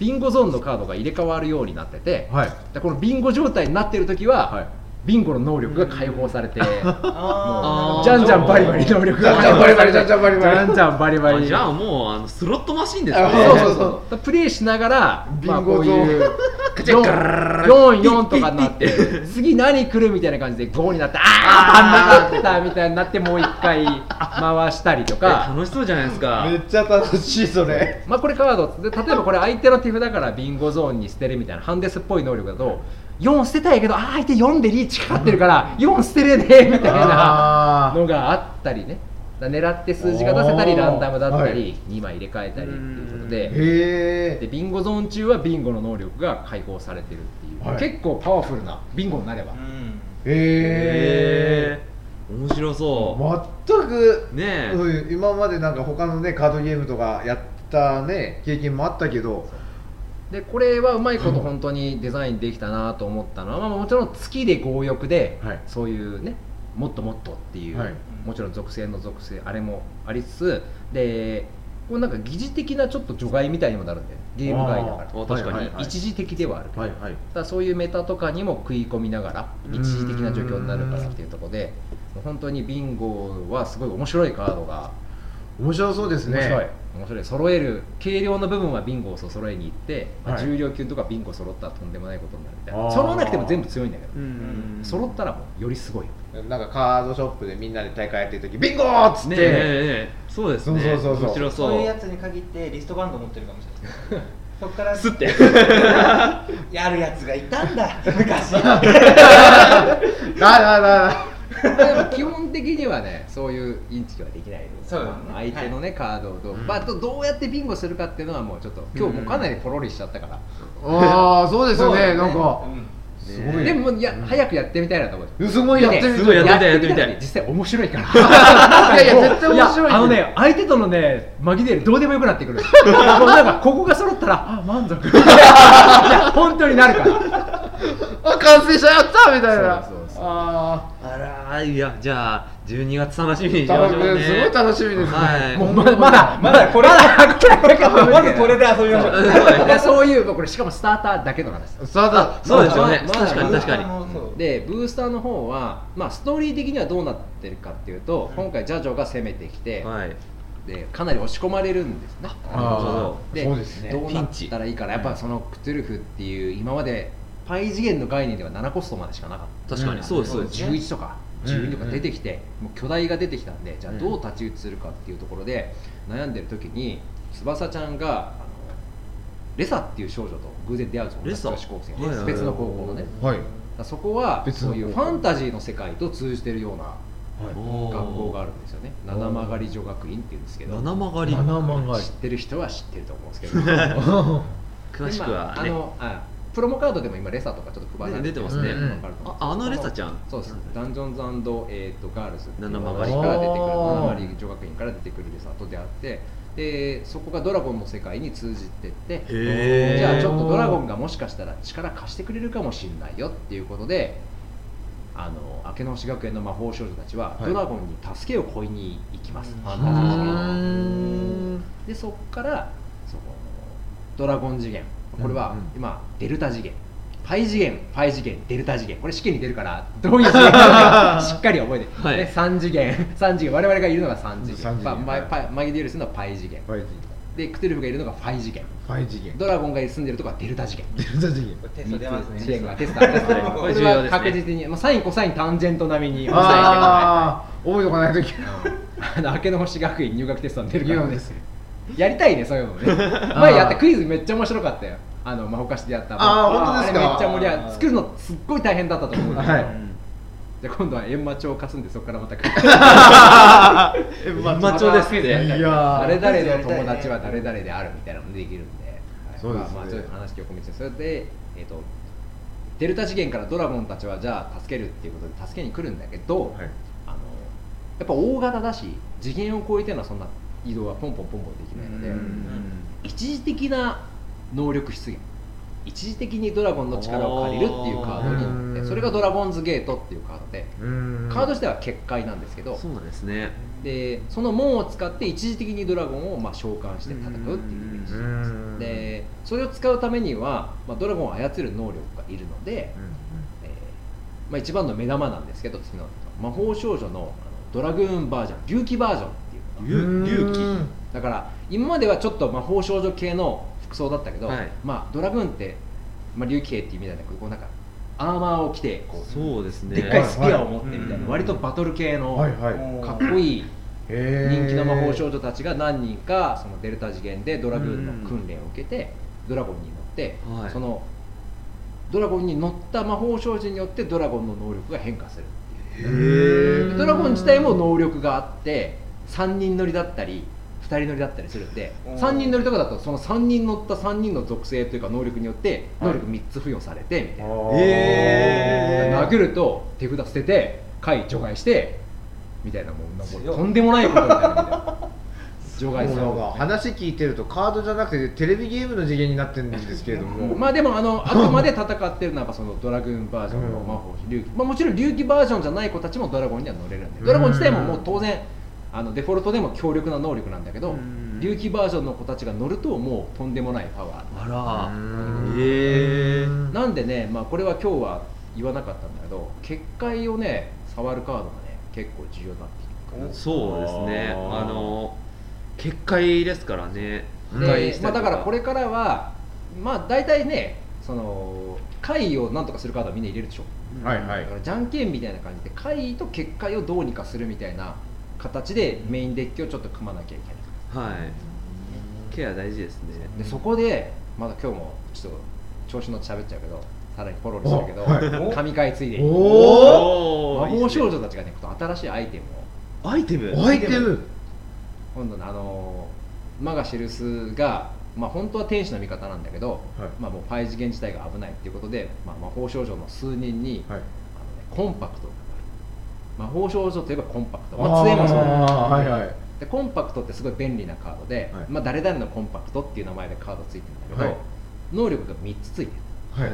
ビンゴゾーンのカードが入れ替わるようになってて、はい。でこのビンゴ状態になってる時は、はいビンゴの能力が解放されて <laughs> じゃんじゃんバリバリ能力がじゃんじゃんバリバリじゃんじゃんバリバリ。じゃんじゃんバリバリ。あじゃあもうあのスロットマシンですあねそうそうそう。プレイしながらまあビンゴこういうカチャッカララ44とかになって次何来るみたいな感じで5になってああバンなかったみたいになってもう一回回したりとえか楽しそうじゃないですかめっちゃ楽しいそれまあこれカードで例えばこれ相手の手札からビンゴゾーンに捨てるみたいなハンデスっぽい能力だと4捨てたいけどあー相手4でリーチかかってるから4捨てれねえみたいな。のがあったりね。狙って数字が出せたりランダムだったはり2枚入れ替えたりっていうことで。でビンゴゾーン中はビンゴの能力が解放されてるっていう、はい。結構パワフルなビンゴになれば、うんへえ面白そ全くうね今までなんか他のねカードゲームとかやったね経験もあったけどでこれはうまいこと本当にデザインできたなと思ったのは、まあ、もちろん月で強欲で、はい。そういうねもっともっとっていう、はい。もちろん属性の属性あれもありつつでこうなんか疑似的なちょっと除外みたいにもなるんでゲーム外だから。確かに。一時的ではある、はいはい。ただそういうメタとかにも食い込みながら一時的な状況になるからっていうところで本当にビンゴはすごい面白いカードが面白そうですね。面白い。面白い。揃える軽量の部分はビンゴを揃えに行って、まあはい。重量級とかビンゴ揃ったらとんでもないことになるみたいな。揃わなくても全部強いんだけど、うん揃ったらもうよりすごいよ。なんかカードショップでみんなで大会やってる時ビンゴーっつって、ねえ。ねえねえそうですね。そうそうそうそう。いうやそつに限ってリストバンド持ってるかもしれない <laughs> そっからうすって。<laughs> やるやつがいたんだ。昔。だだだでも基本的にはねそういうインチキはできないです。そうだね。相手のね、カードを。どう,、うん。まあ、どどうやってビンゴするかっていうのはもうちょっと今日もうかなりポロリしちゃったから、ああそうですよね。そうだなんかうん。すごいでもいや、早くやってみたいなと思うすごいやってみすごいやってみたいやってみたいら実際面白いから。いやいや <laughs> 絶対面白いやあのね相手とのね紛れるどうでもよくなってくる <laughs> もうなんかここが揃ったらあ満足。<laughs> いや本当になるから。あ完成したやったみたいな。そうそうああらいやじゃあ12月楽しみにあしましょうね。すごい楽しみですね、はい。もうまだまだこれまだこれからまずこれで遊びましょう。そういうこれしかもスターターだけの話です。さあだそうですよね。確かに確かに。でブースターの方は、まあ、ストーリー的にはどうなってるかっていうと、今回ジャジョが攻めてきて、はい。でかなり押し込まれるんですねあー。でそうですね。どうなったらいいかな。やっぱそのクトゥルフっていう今までパイ次元の概念では7コストまでしかなかった。確かに。そうですそうです。11とか12とか出てきて、もう巨大が出てきたんでじゃあどう太刀打ちするかっていうところで悩んでる時に翼ちゃんがあのレサっていう少女と偶然出会う女子高生はいはいはい。別の高校のね。はい。そこはそういうファンタジーの世界と通じてるような学校があるんですよね。七曲り女学院っていうんですけど。七曲り。七曲知ってる人は知ってると思うんですけど。<laughs> <laughs> 詳しくはね。あのあプロモカードでも今レサとかちょっと配られてね出てますね。ああのレサちゃん。そうです。ダンジョンズえー、とガールズ七曲り。から出てくる。七曲り女学院から出てくるレサと出会ってでそこがドラゴンの世界に通じてってじゃあちょっとドラゴンがもしかしたら力貸してくれるかもしれないよっていうことであの明けの星学園の魔法少女たちははい。ドラゴンに助けを乞いに行きます、うん。ファンタジー世界にんでそこからそのドラゴン次元これは今デルタ次元。パイ次元パイ次元デルタ次元。これ試験に出るから <laughs> どういう次元かしっかり覚えて、<laughs> はいで3次元。<laughs> 3次元。我々がいるのが3次元。三次元まあマギディエルスのはパイ次元。でクトゥルフがいるのがファイ次元。ファイ次元。ドラゴンが住んでるとこはデルタ次元。デルタ次元。テスト出ますね。次元がテスト。テストここれは確実に、まあ、サインコサインタンジェント並みに覚えとかないときあの明けの星学院入学テストに出るからですやりたいねそういうのね。<laughs> 前やったクイズめっちゃ面白かったよ。あの魔法化してやったあー本当ですか？あれめっちゃ盛り上が作るのすっごい大変だったと思う。はい。じゃあ今度は閻魔帳を貸すんでそこからまたマチョですねいやー。誰々の友達は誰々であるみたいなのもできるんで、はいそうですね。まあまあちょっと話聞こみつそれでえっ、とデルタ次元からドラゴンたちはじゃあ助けるっていうことで助けに来るんだけど、はい。あのやっぱ大型だし次元を超えてのはそんな移動はポンポンポンポンできないので、一時的な能力出現。一時的にドラゴンの力を借りるっていうカードになってうん。それがドラゴンズゲートっていうカードでうん。カード自体は結界なんですけどそうですね。でその門を使って一時的にドラゴンをまあ召喚して戦うっていうイメージうん。でそれを使うためには、まあ、ドラゴンを操る能力がいるので、えーまあ、一番の目玉なんですけど次の魔法少女のあのドラグーンバージョン龍騎バージョンっていうのが龍騎だから今まではちょっと魔法少女系の服装だったけど、はい。まあ、ドラグーンって、まあ、竜騎兵っていう意味なんだけどこうなんかアーマーを着てこうそうですね。でっかいスペアを持ってみたいな、うん割とバトル系のかっこいい人気の魔法少女たちが何人かそのデルタ次元でドラグーンの訓練を受けてドラゴンに乗って、はい。そのドラゴンに乗った魔法少女によってドラゴンの能力が変化するドラゴン自体も能力があって3人乗りだったり2人乗りだったりするんでうん。3人乗りとかだとその3人乗った3人の属性というか能力によってはい。能力3つ付与されてみたいな、へー。殴ると手札捨てて回除外してみたいなもうとんでもないことになるみたいな。<laughs> 除外する話聞いてるとカードじゃなくてテレビゲームの次元になってるんですけれども。まあでもあのあくまで戦ってるのはそのドラグーンバージョンの魔法龍騎、まあ、もちろん龍騎バージョンじゃない子たちもドラゴンには乗れるんで。ドラゴン自体ももう当然あのデフォルトでも強力な能力なんだけどうん。龍騎バージョンの子たちが乗るともうとんでもないパワー。あら。うん。へえなんでね、まあ、これは今日は言わなかったんだけど結界をね触るカードがね結構重要になってきてそうですね。あの結界ですからね。うんで、まあ、だからこれからはまあ大体ねその回をなんとかするカードはみんな入れるでしょ。はいはい。だからじゃんけんみたいな感じで回と結界をどうにかするみたいな形でメインデッキをちょっと組まなきゃいけない。はい。ケア大事ですね。でそこでまだ今日もちょっと調子乗って喋っちゃうけどさらにフォローするけど、おはい。神回ついでに。おお魔法少女たちがねこの新しいアイテムを。アイテム？アイテム？今度のあのマガシルスが、まあ、本当は天使の味方なんだけど、はい。まあ、もうパイ次元自体が危ないっていうことで、まあ、魔法少女の数人に、はい。あのね、コンパクト魔法少女といえばコンパクト、まあ、杖もそうあーはいはい。でコンパクトってすごい便利なカードで、はい。まあ、誰々のコンパクトっていう名前でカードついてるんだけど、はい。能力が3つついてる。はい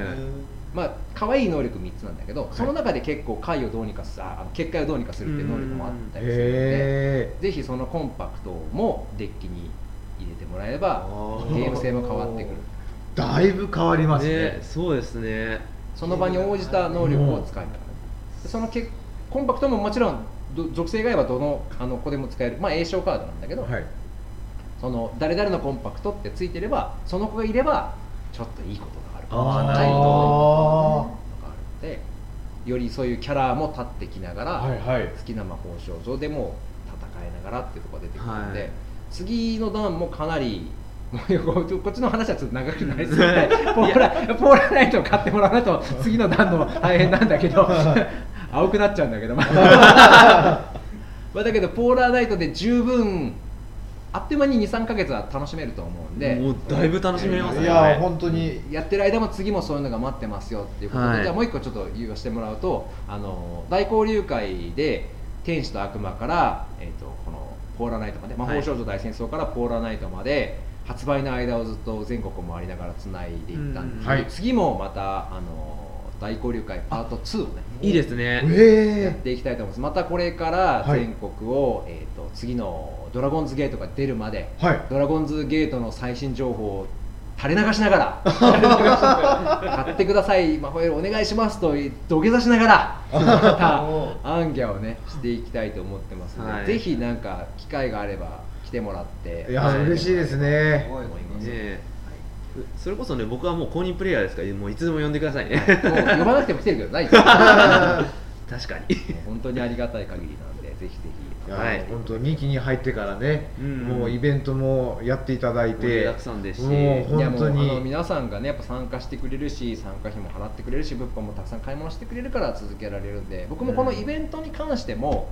まあ可愛い能力3つなんだけど、その中で結構回をどうにかすあ結界をどうにかするっていう能力もあったりするのでへぜひそのコンパクトもデッキに入れてもらえればゲーム性も変わってくる。ーだいぶ変わりますね。ねそうですね。その場に応じた能力を使えたら。でそのけコンパクトももちろんど属性以外はどのあの子でも使える。まあ栄唱カードなんだけど、はい。その誰々のコンパクトってついてればその子がいればちょっといいことがある。かもしれない。というのがあるのでよりそういうキャラも立ってきながら、はいはい。好きな魔法少女でも戦いながらっていうところが出てくるので、はい。次の段もかなりもうここっちの話はちょっと長くなりすぎてポーラポーラナイトを買ってもらわないと <laughs> 次の段の大変なんだけど <laughs> <laughs> 青くなっちゃうんだけど。<laughs> まあまあだけどポーラーナイトで十分あっという間に23か月は楽しめると思うんで。もうだいぶ楽しめますね。いや本当に。やってる間も次もそういうのが待ってますよっていうことで、はい。じゃあもう一個ちょっと言わせてもらうとあの大交流会で天使と悪魔から、えー、とこのポーラナイトまで魔法少女大戦争からポーラナイトまで、発売の間をずっと全国を回りながらつないでいったんでうん。はい。次もまたあの大交流会パート2をねいいですね。やっえていきたいと思います。またこれから全国を、えー、と次のドラゴンズゲートが出るまで、はい。ドラゴンズゲートの最新情報を垂れ流しながら <laughs> 買ってください、まあ、これお願いしますと土下座しながらまた <laughs> アンギャをねしていきたいと思ってますので、はい。ぜひなんか機会があれば来てもらっていや嬉しいですね。思い。ます、ねそれこそね僕はもう公認プレイヤーですからもういつでも呼んでくださいね。もう呼ばなくても来てるけどない <laughs> 確かに。本当にありがたい限りなんでぜひぜひ。はい。本当2期に入ってからね、うん。もうイベントもやっていただいて盛りだくさんですし。本当に。皆さんがねやっぱ参加してくれるし参加費も払ってくれるし物販もたくさん買い物してくれるから続けられるんで僕もこのイベントに関しても、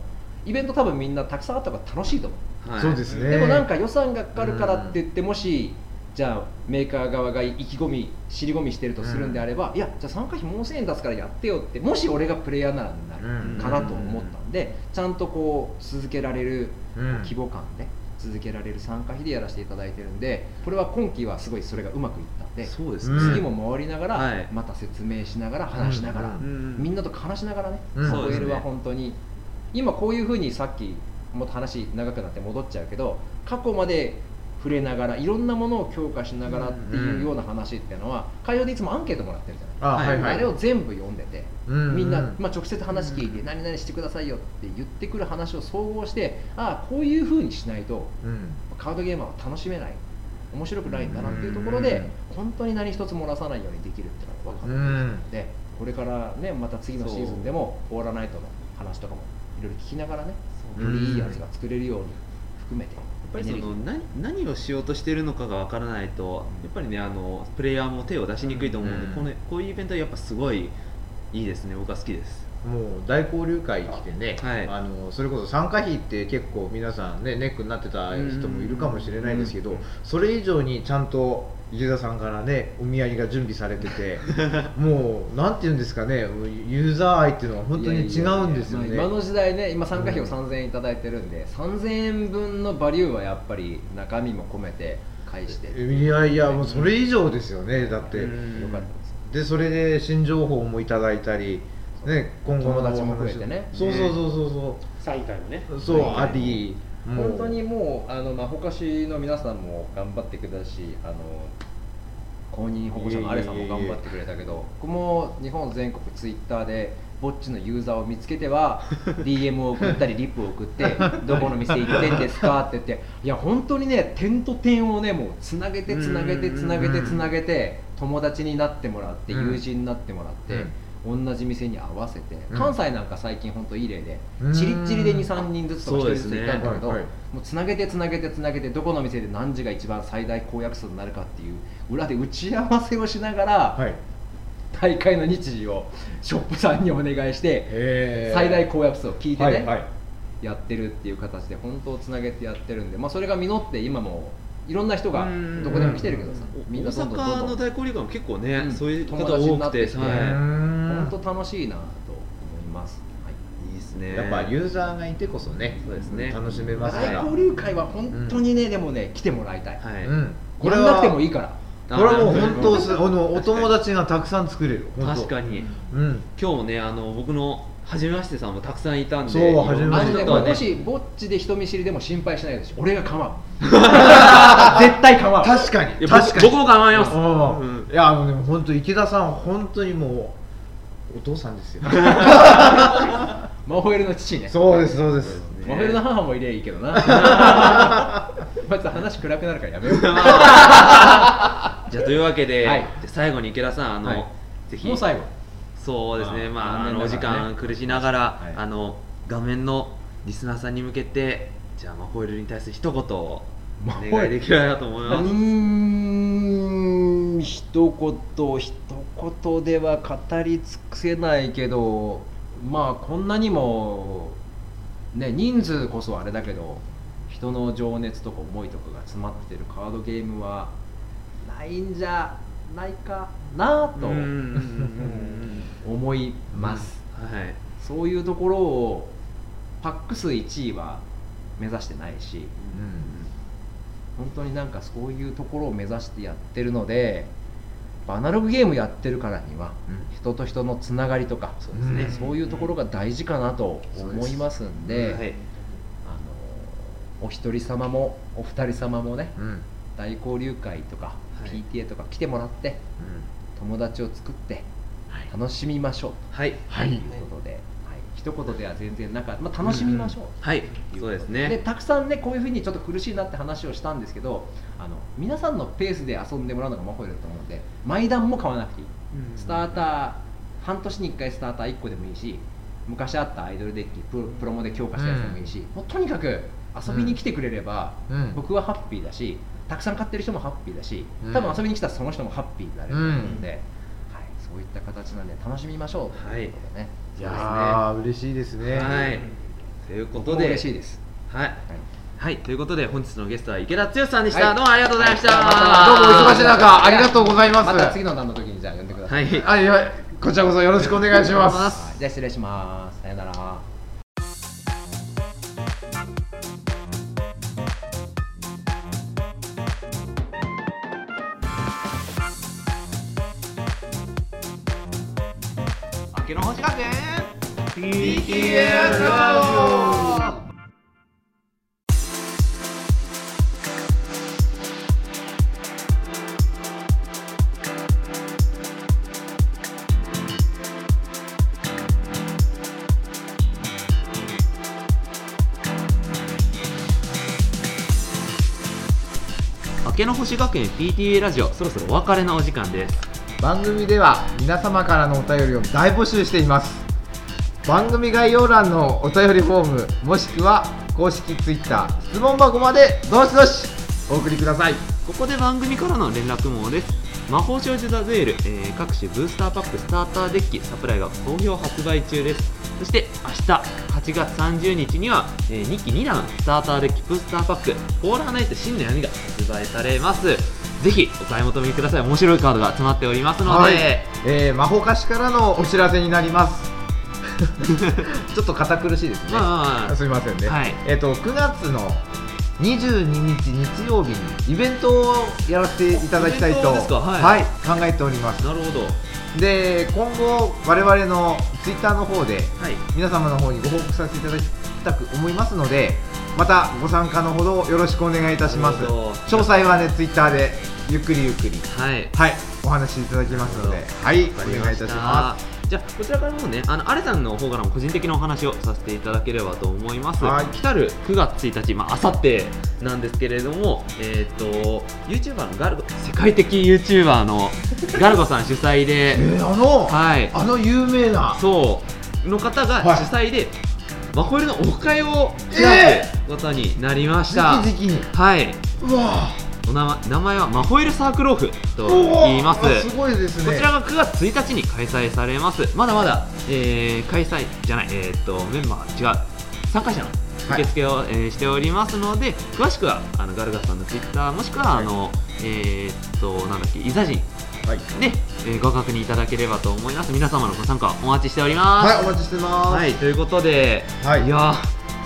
イベント多分みんなたくさんあった方が楽しいと思う、はい。そうですね。でもなんか予算がかかるからって言ってもしじゃあメーカー側が意気込み尻込みしてるとするんであれば、いやじゃあ参加費もう1000円出すからやってよってもし俺がプレイヤーならなる。かなと思ったんで、ちゃんとこう続けられるうん。規模感で続けられる参加費でやらせていただいてるんでこれは今期はすごいそれがうまくいったんでそうですね、うん次も回りながら、はい。また説明しながら話しながら、うん。みんなと話しながらね、うん。サポエルは本当に今こういうふうにさっきもっと話長くなって戻っちゃうけど過去まで触れながらいろんなものを強化しながらっていうような話っていうのは会場でいつもアンケートもらってるじゃないあはいはい。あれを全部読んでて、うんみんな、まあ、直接話聞いて、何々してくださいよって言ってくる話を総合してああこういうふうにしないとうん。カードゲーマーは楽しめない面白くないんだなっていうところで、本当に何一つ漏らさないようにできるっていうのが分かってるので、これからねまた次のシーズンでもオーラナイトの話とかもいろいろ聞きながらねよりいいやつが作れるように含めてぱりその何何をしようとしているのかがわからないとやっぱりねあのプレイヤーも手を出しにくいと思うので、うん。このこういうイベントはやっぱすごいいいですね。僕は好きです。もう大交流会来てね、はい。あのそれこそ参加費って結構皆さんねネックになってた人もいるかもしれないですけど、うん。それ以上にちゃんと池田さんからねお土産が準備されてて <laughs> もうなんていうんですかねユーザー愛っていうのは本当に違うんですよね。今の時代ね今参加費をうん3000円いただいてるんで、3000円分のバリューはやっぱり中身も込めて返していやいやもうそれ以上ですよねだって、うん。よかったです。でそれで新情報もいただいたり、ね、今後の友達も増えてね。そうそうそうそうサイン会もね。そうそうありもう本当にもうあの、まあ、ほかしの皆さんも頑張ってくれたしあの公認保護者のアレさんも頑張ってくれたけど僕も日本全国ツイッターでぼっちのユーザーを見つけては <laughs> DM を送ったりリップを送って「どこの店行ってんですか?」って言っていや本当にね点と点をねもうつなげてつなげてつなげてつなげて友達になってもらってうん友人になってもらって。同じ店に合わせて、うん。関西なんか最近本当いい例で、うん。チリッチリで23人ずつとか1人ずついたんだけど、ね。はいはいもうつなげてつなげてつなげてどこの店で何時が一番最大公約数になるかっていう裏で打ち合わせをしながら、はい。大会の日時をショップさんにお願いして最大公約数を聞いてね、はいはい。やってるっていう形で本当をつなげてやってるんで、まあ、それが実って今もいろんな人がうんどこでも来てるけどさ。おみんなどんどんどんどん。大阪の大交流会も結構ね、うん。そういう方友達にな多くて、って。は本当楽しいなと思います、はい。い、いいですね。やっぱユーザーがいてこそねそうですね。楽しめますから。大交流会は本当にね、でもね来てもらいたい、はい、うん、ここれはくてもいいから。これはもうあ本当すあのお友達がたくさん作れる。確かに。うん。今日もねあの僕の初めましてさんもたくさんいたんでそういろんな初めましてもしぼっちで人見知りでも心配しないでしょ俺が構う。<laughs> 絶対構う。確かに。確かに。僕僕も構います。いやあのでも本当池田さんは本当にもうお父さんですよ。<laughs> マホエルの父ね。そうですそうです。ね。マホエルの母もいりゃいいけどな。<laughs> まず話暗くなるからやめよう。じゃあというわけで、最後に池田さんあの、はい。ぜひ。もう最後そうですね。あまああのお時間苦しながら、はい。あの画面のリスナーさんに向けてじゃあマホイルに対する一言をお願いできればなと思いうます。ーん一言一言では語り尽くせないけどまあこんなにもね人数こそあれだけど人の情熱とか思いとかが詰まってるカードゲームはないんじゃないかなとうんうんうん思います、うんはい。そういうところをパック数1位は目指してないし。本当になんかそういうところを目指してやってるのでアナログゲームやってるからには、人と人のつながりとかそうですね。そういうところが大事かなと思いますんで、はい。あのお一人様もお二人様もねうん。大交流会とか、はい PTA とか来てもらって友達を作って楽しみましょう。はい。はい。ということで、はい、一言では全然なかった、まあ、楽しみましょう、はい。そうですでね。たくさんねこういうふうにちょっと苦しいなって話をしたんですけどあの皆さんのペースで遊んでもらうのがマホイルだと思うので毎段も買わなくていい、スターター半年に1回スターター1個でもいいし昔あったアイドルデッキプロプロモで強化したやつでもいいし、もうとにかく遊びに来てくれれば、うん。僕はハッピーだしたくさん買ってる人もハッピーだしうん。多分遊びに来たその人もハッピーになれると思うので、はい、そういった形なんで楽しみましょうということでね、いやー嬉しいですね。はい。ということで、嬉しいです、はい。はい。はい。ということで本日のゲストは池田剛さんでした。はい。どうもありがとうございました。はい。どうもお忙しい中ありがとうございます。また次の段の時にじゃあ呼んでください、はい。あい。やこちらこそよろしくお願いします。はい。じゃあ失礼します。さよなら加減 PTL ラジオ明けの星学園 PTA ラジオそろそろお別れのお時間です。番組では皆様からのお便りを大募集しています。番組概要欄のお便りフォームもしくは公式 Twitter 質問箱までどしどしお送りください。ここで番組からの連絡網です。魔法少女ザゼール、えー各種ブースターパックスターターデッキサプライが好評発売中です。そして明日8月30日には、え2期2弾スターターデッキブースターパックポーラーナイト真の闇が発売されます。ぜひお買い求めください。面白いカードが詰まっておりますので、はい、えー魔法歌詞からのお知らせになります。<laughs> ちょっと堅苦しいですね、まあすみませんね、はい。えっ、と9月の22日日曜日にイベントをやらせていただきたいとイベントですか？はい。考えております。なるほど。で今後我々のツイッターの方ではい。皆様の方にご報告させていただきたく思いますのでまたご参加のほどよろしくお願いいたします。詳細はねツイッターでゆっくりゆっくり。はい。はい。お話しいただきますので。はい。お願いいたします。すじゃあこちらからもねあのアレさんの方からも個人的なお話をさせていただければと思います、はい。来たる9月1日まあさってなんですけれどもえっ、と YouTuber のガルゴ世界的 YouTuber のガルゴさん主催で <laughs> えー、あの、はい。あの有名な。そう。の方がはい。主催で、マホイルのオフ会を開くことになりました、直々に。はい。うわお名前名前はマホイルサークルオフとお言います。あすごいですね。こちらが9月1日に開催されます。まだまだ、えー開催じゃない、えーっとメンバー違う。参加者の受付を、えーしておりますので、詳しくはあのガルガスさんのツイッターもしくは、あのえーっとなんだっけイザジンはい、で、えーご確認いただければと思います。皆様のご参加お待ちしております。はい、お待ちしてます、はい、ということで、はいやー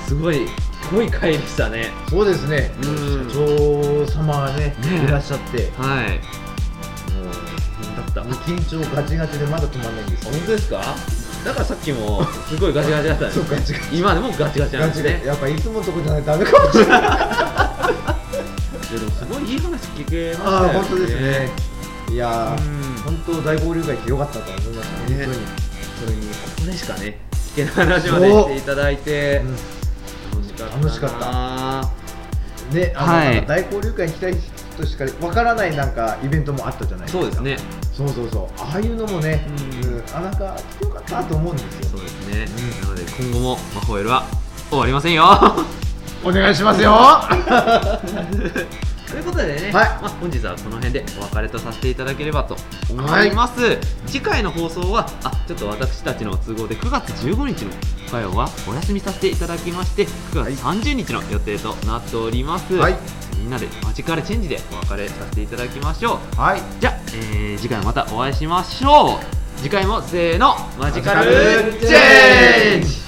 すごい濃い回でしたね。そうですね。うん。社長様がねね。いらっしゃって。はい。もうだった。もう緊張ガチガチでまだ止まんないんですよ。本当ですか？だからさっきもすごいガチガチだったんですそうガチガチ。今でもガチガチなんガチですねでやっぱいつものとこじゃないとダメかもしれない。いやでもすごいいい話聞けましたよ。ね本当ですね。いや本当大交流会ってよかったと思いましたね本それにここでしかね聞けない話までしていただいて。当に、楽しかった。楽しかなうん、ねあの、はい。大交流会に来たい人しかわからないなんかイベントもあったじゃないですか。そうですね。そうそうそう。ああいうのもね、うん。うんあなんか来てよかったと思うんですよ。そうですね、なので今後もマホエルは終わりませんよ。お願いしますよ <laughs> ということでね、はい。まあ、本日はこの辺でお別れとさせていただければと思います、次回の放送はあちょっと私たちの都合で9月15日の火曜はお休みさせていただきまして9月30日の予定となっております、はい。みんなでマジカルチェンジでお別れさせていただきましょう。はい。じゃあ、えー次回またお会いしましょう。次回もせーのマジカルチェンジ。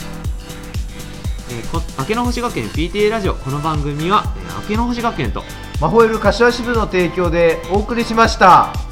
えーこ明けの星学園 PTA ラジオ。この番組は、えー明けの星学園とマホエル柏支部の提供でお送りしました。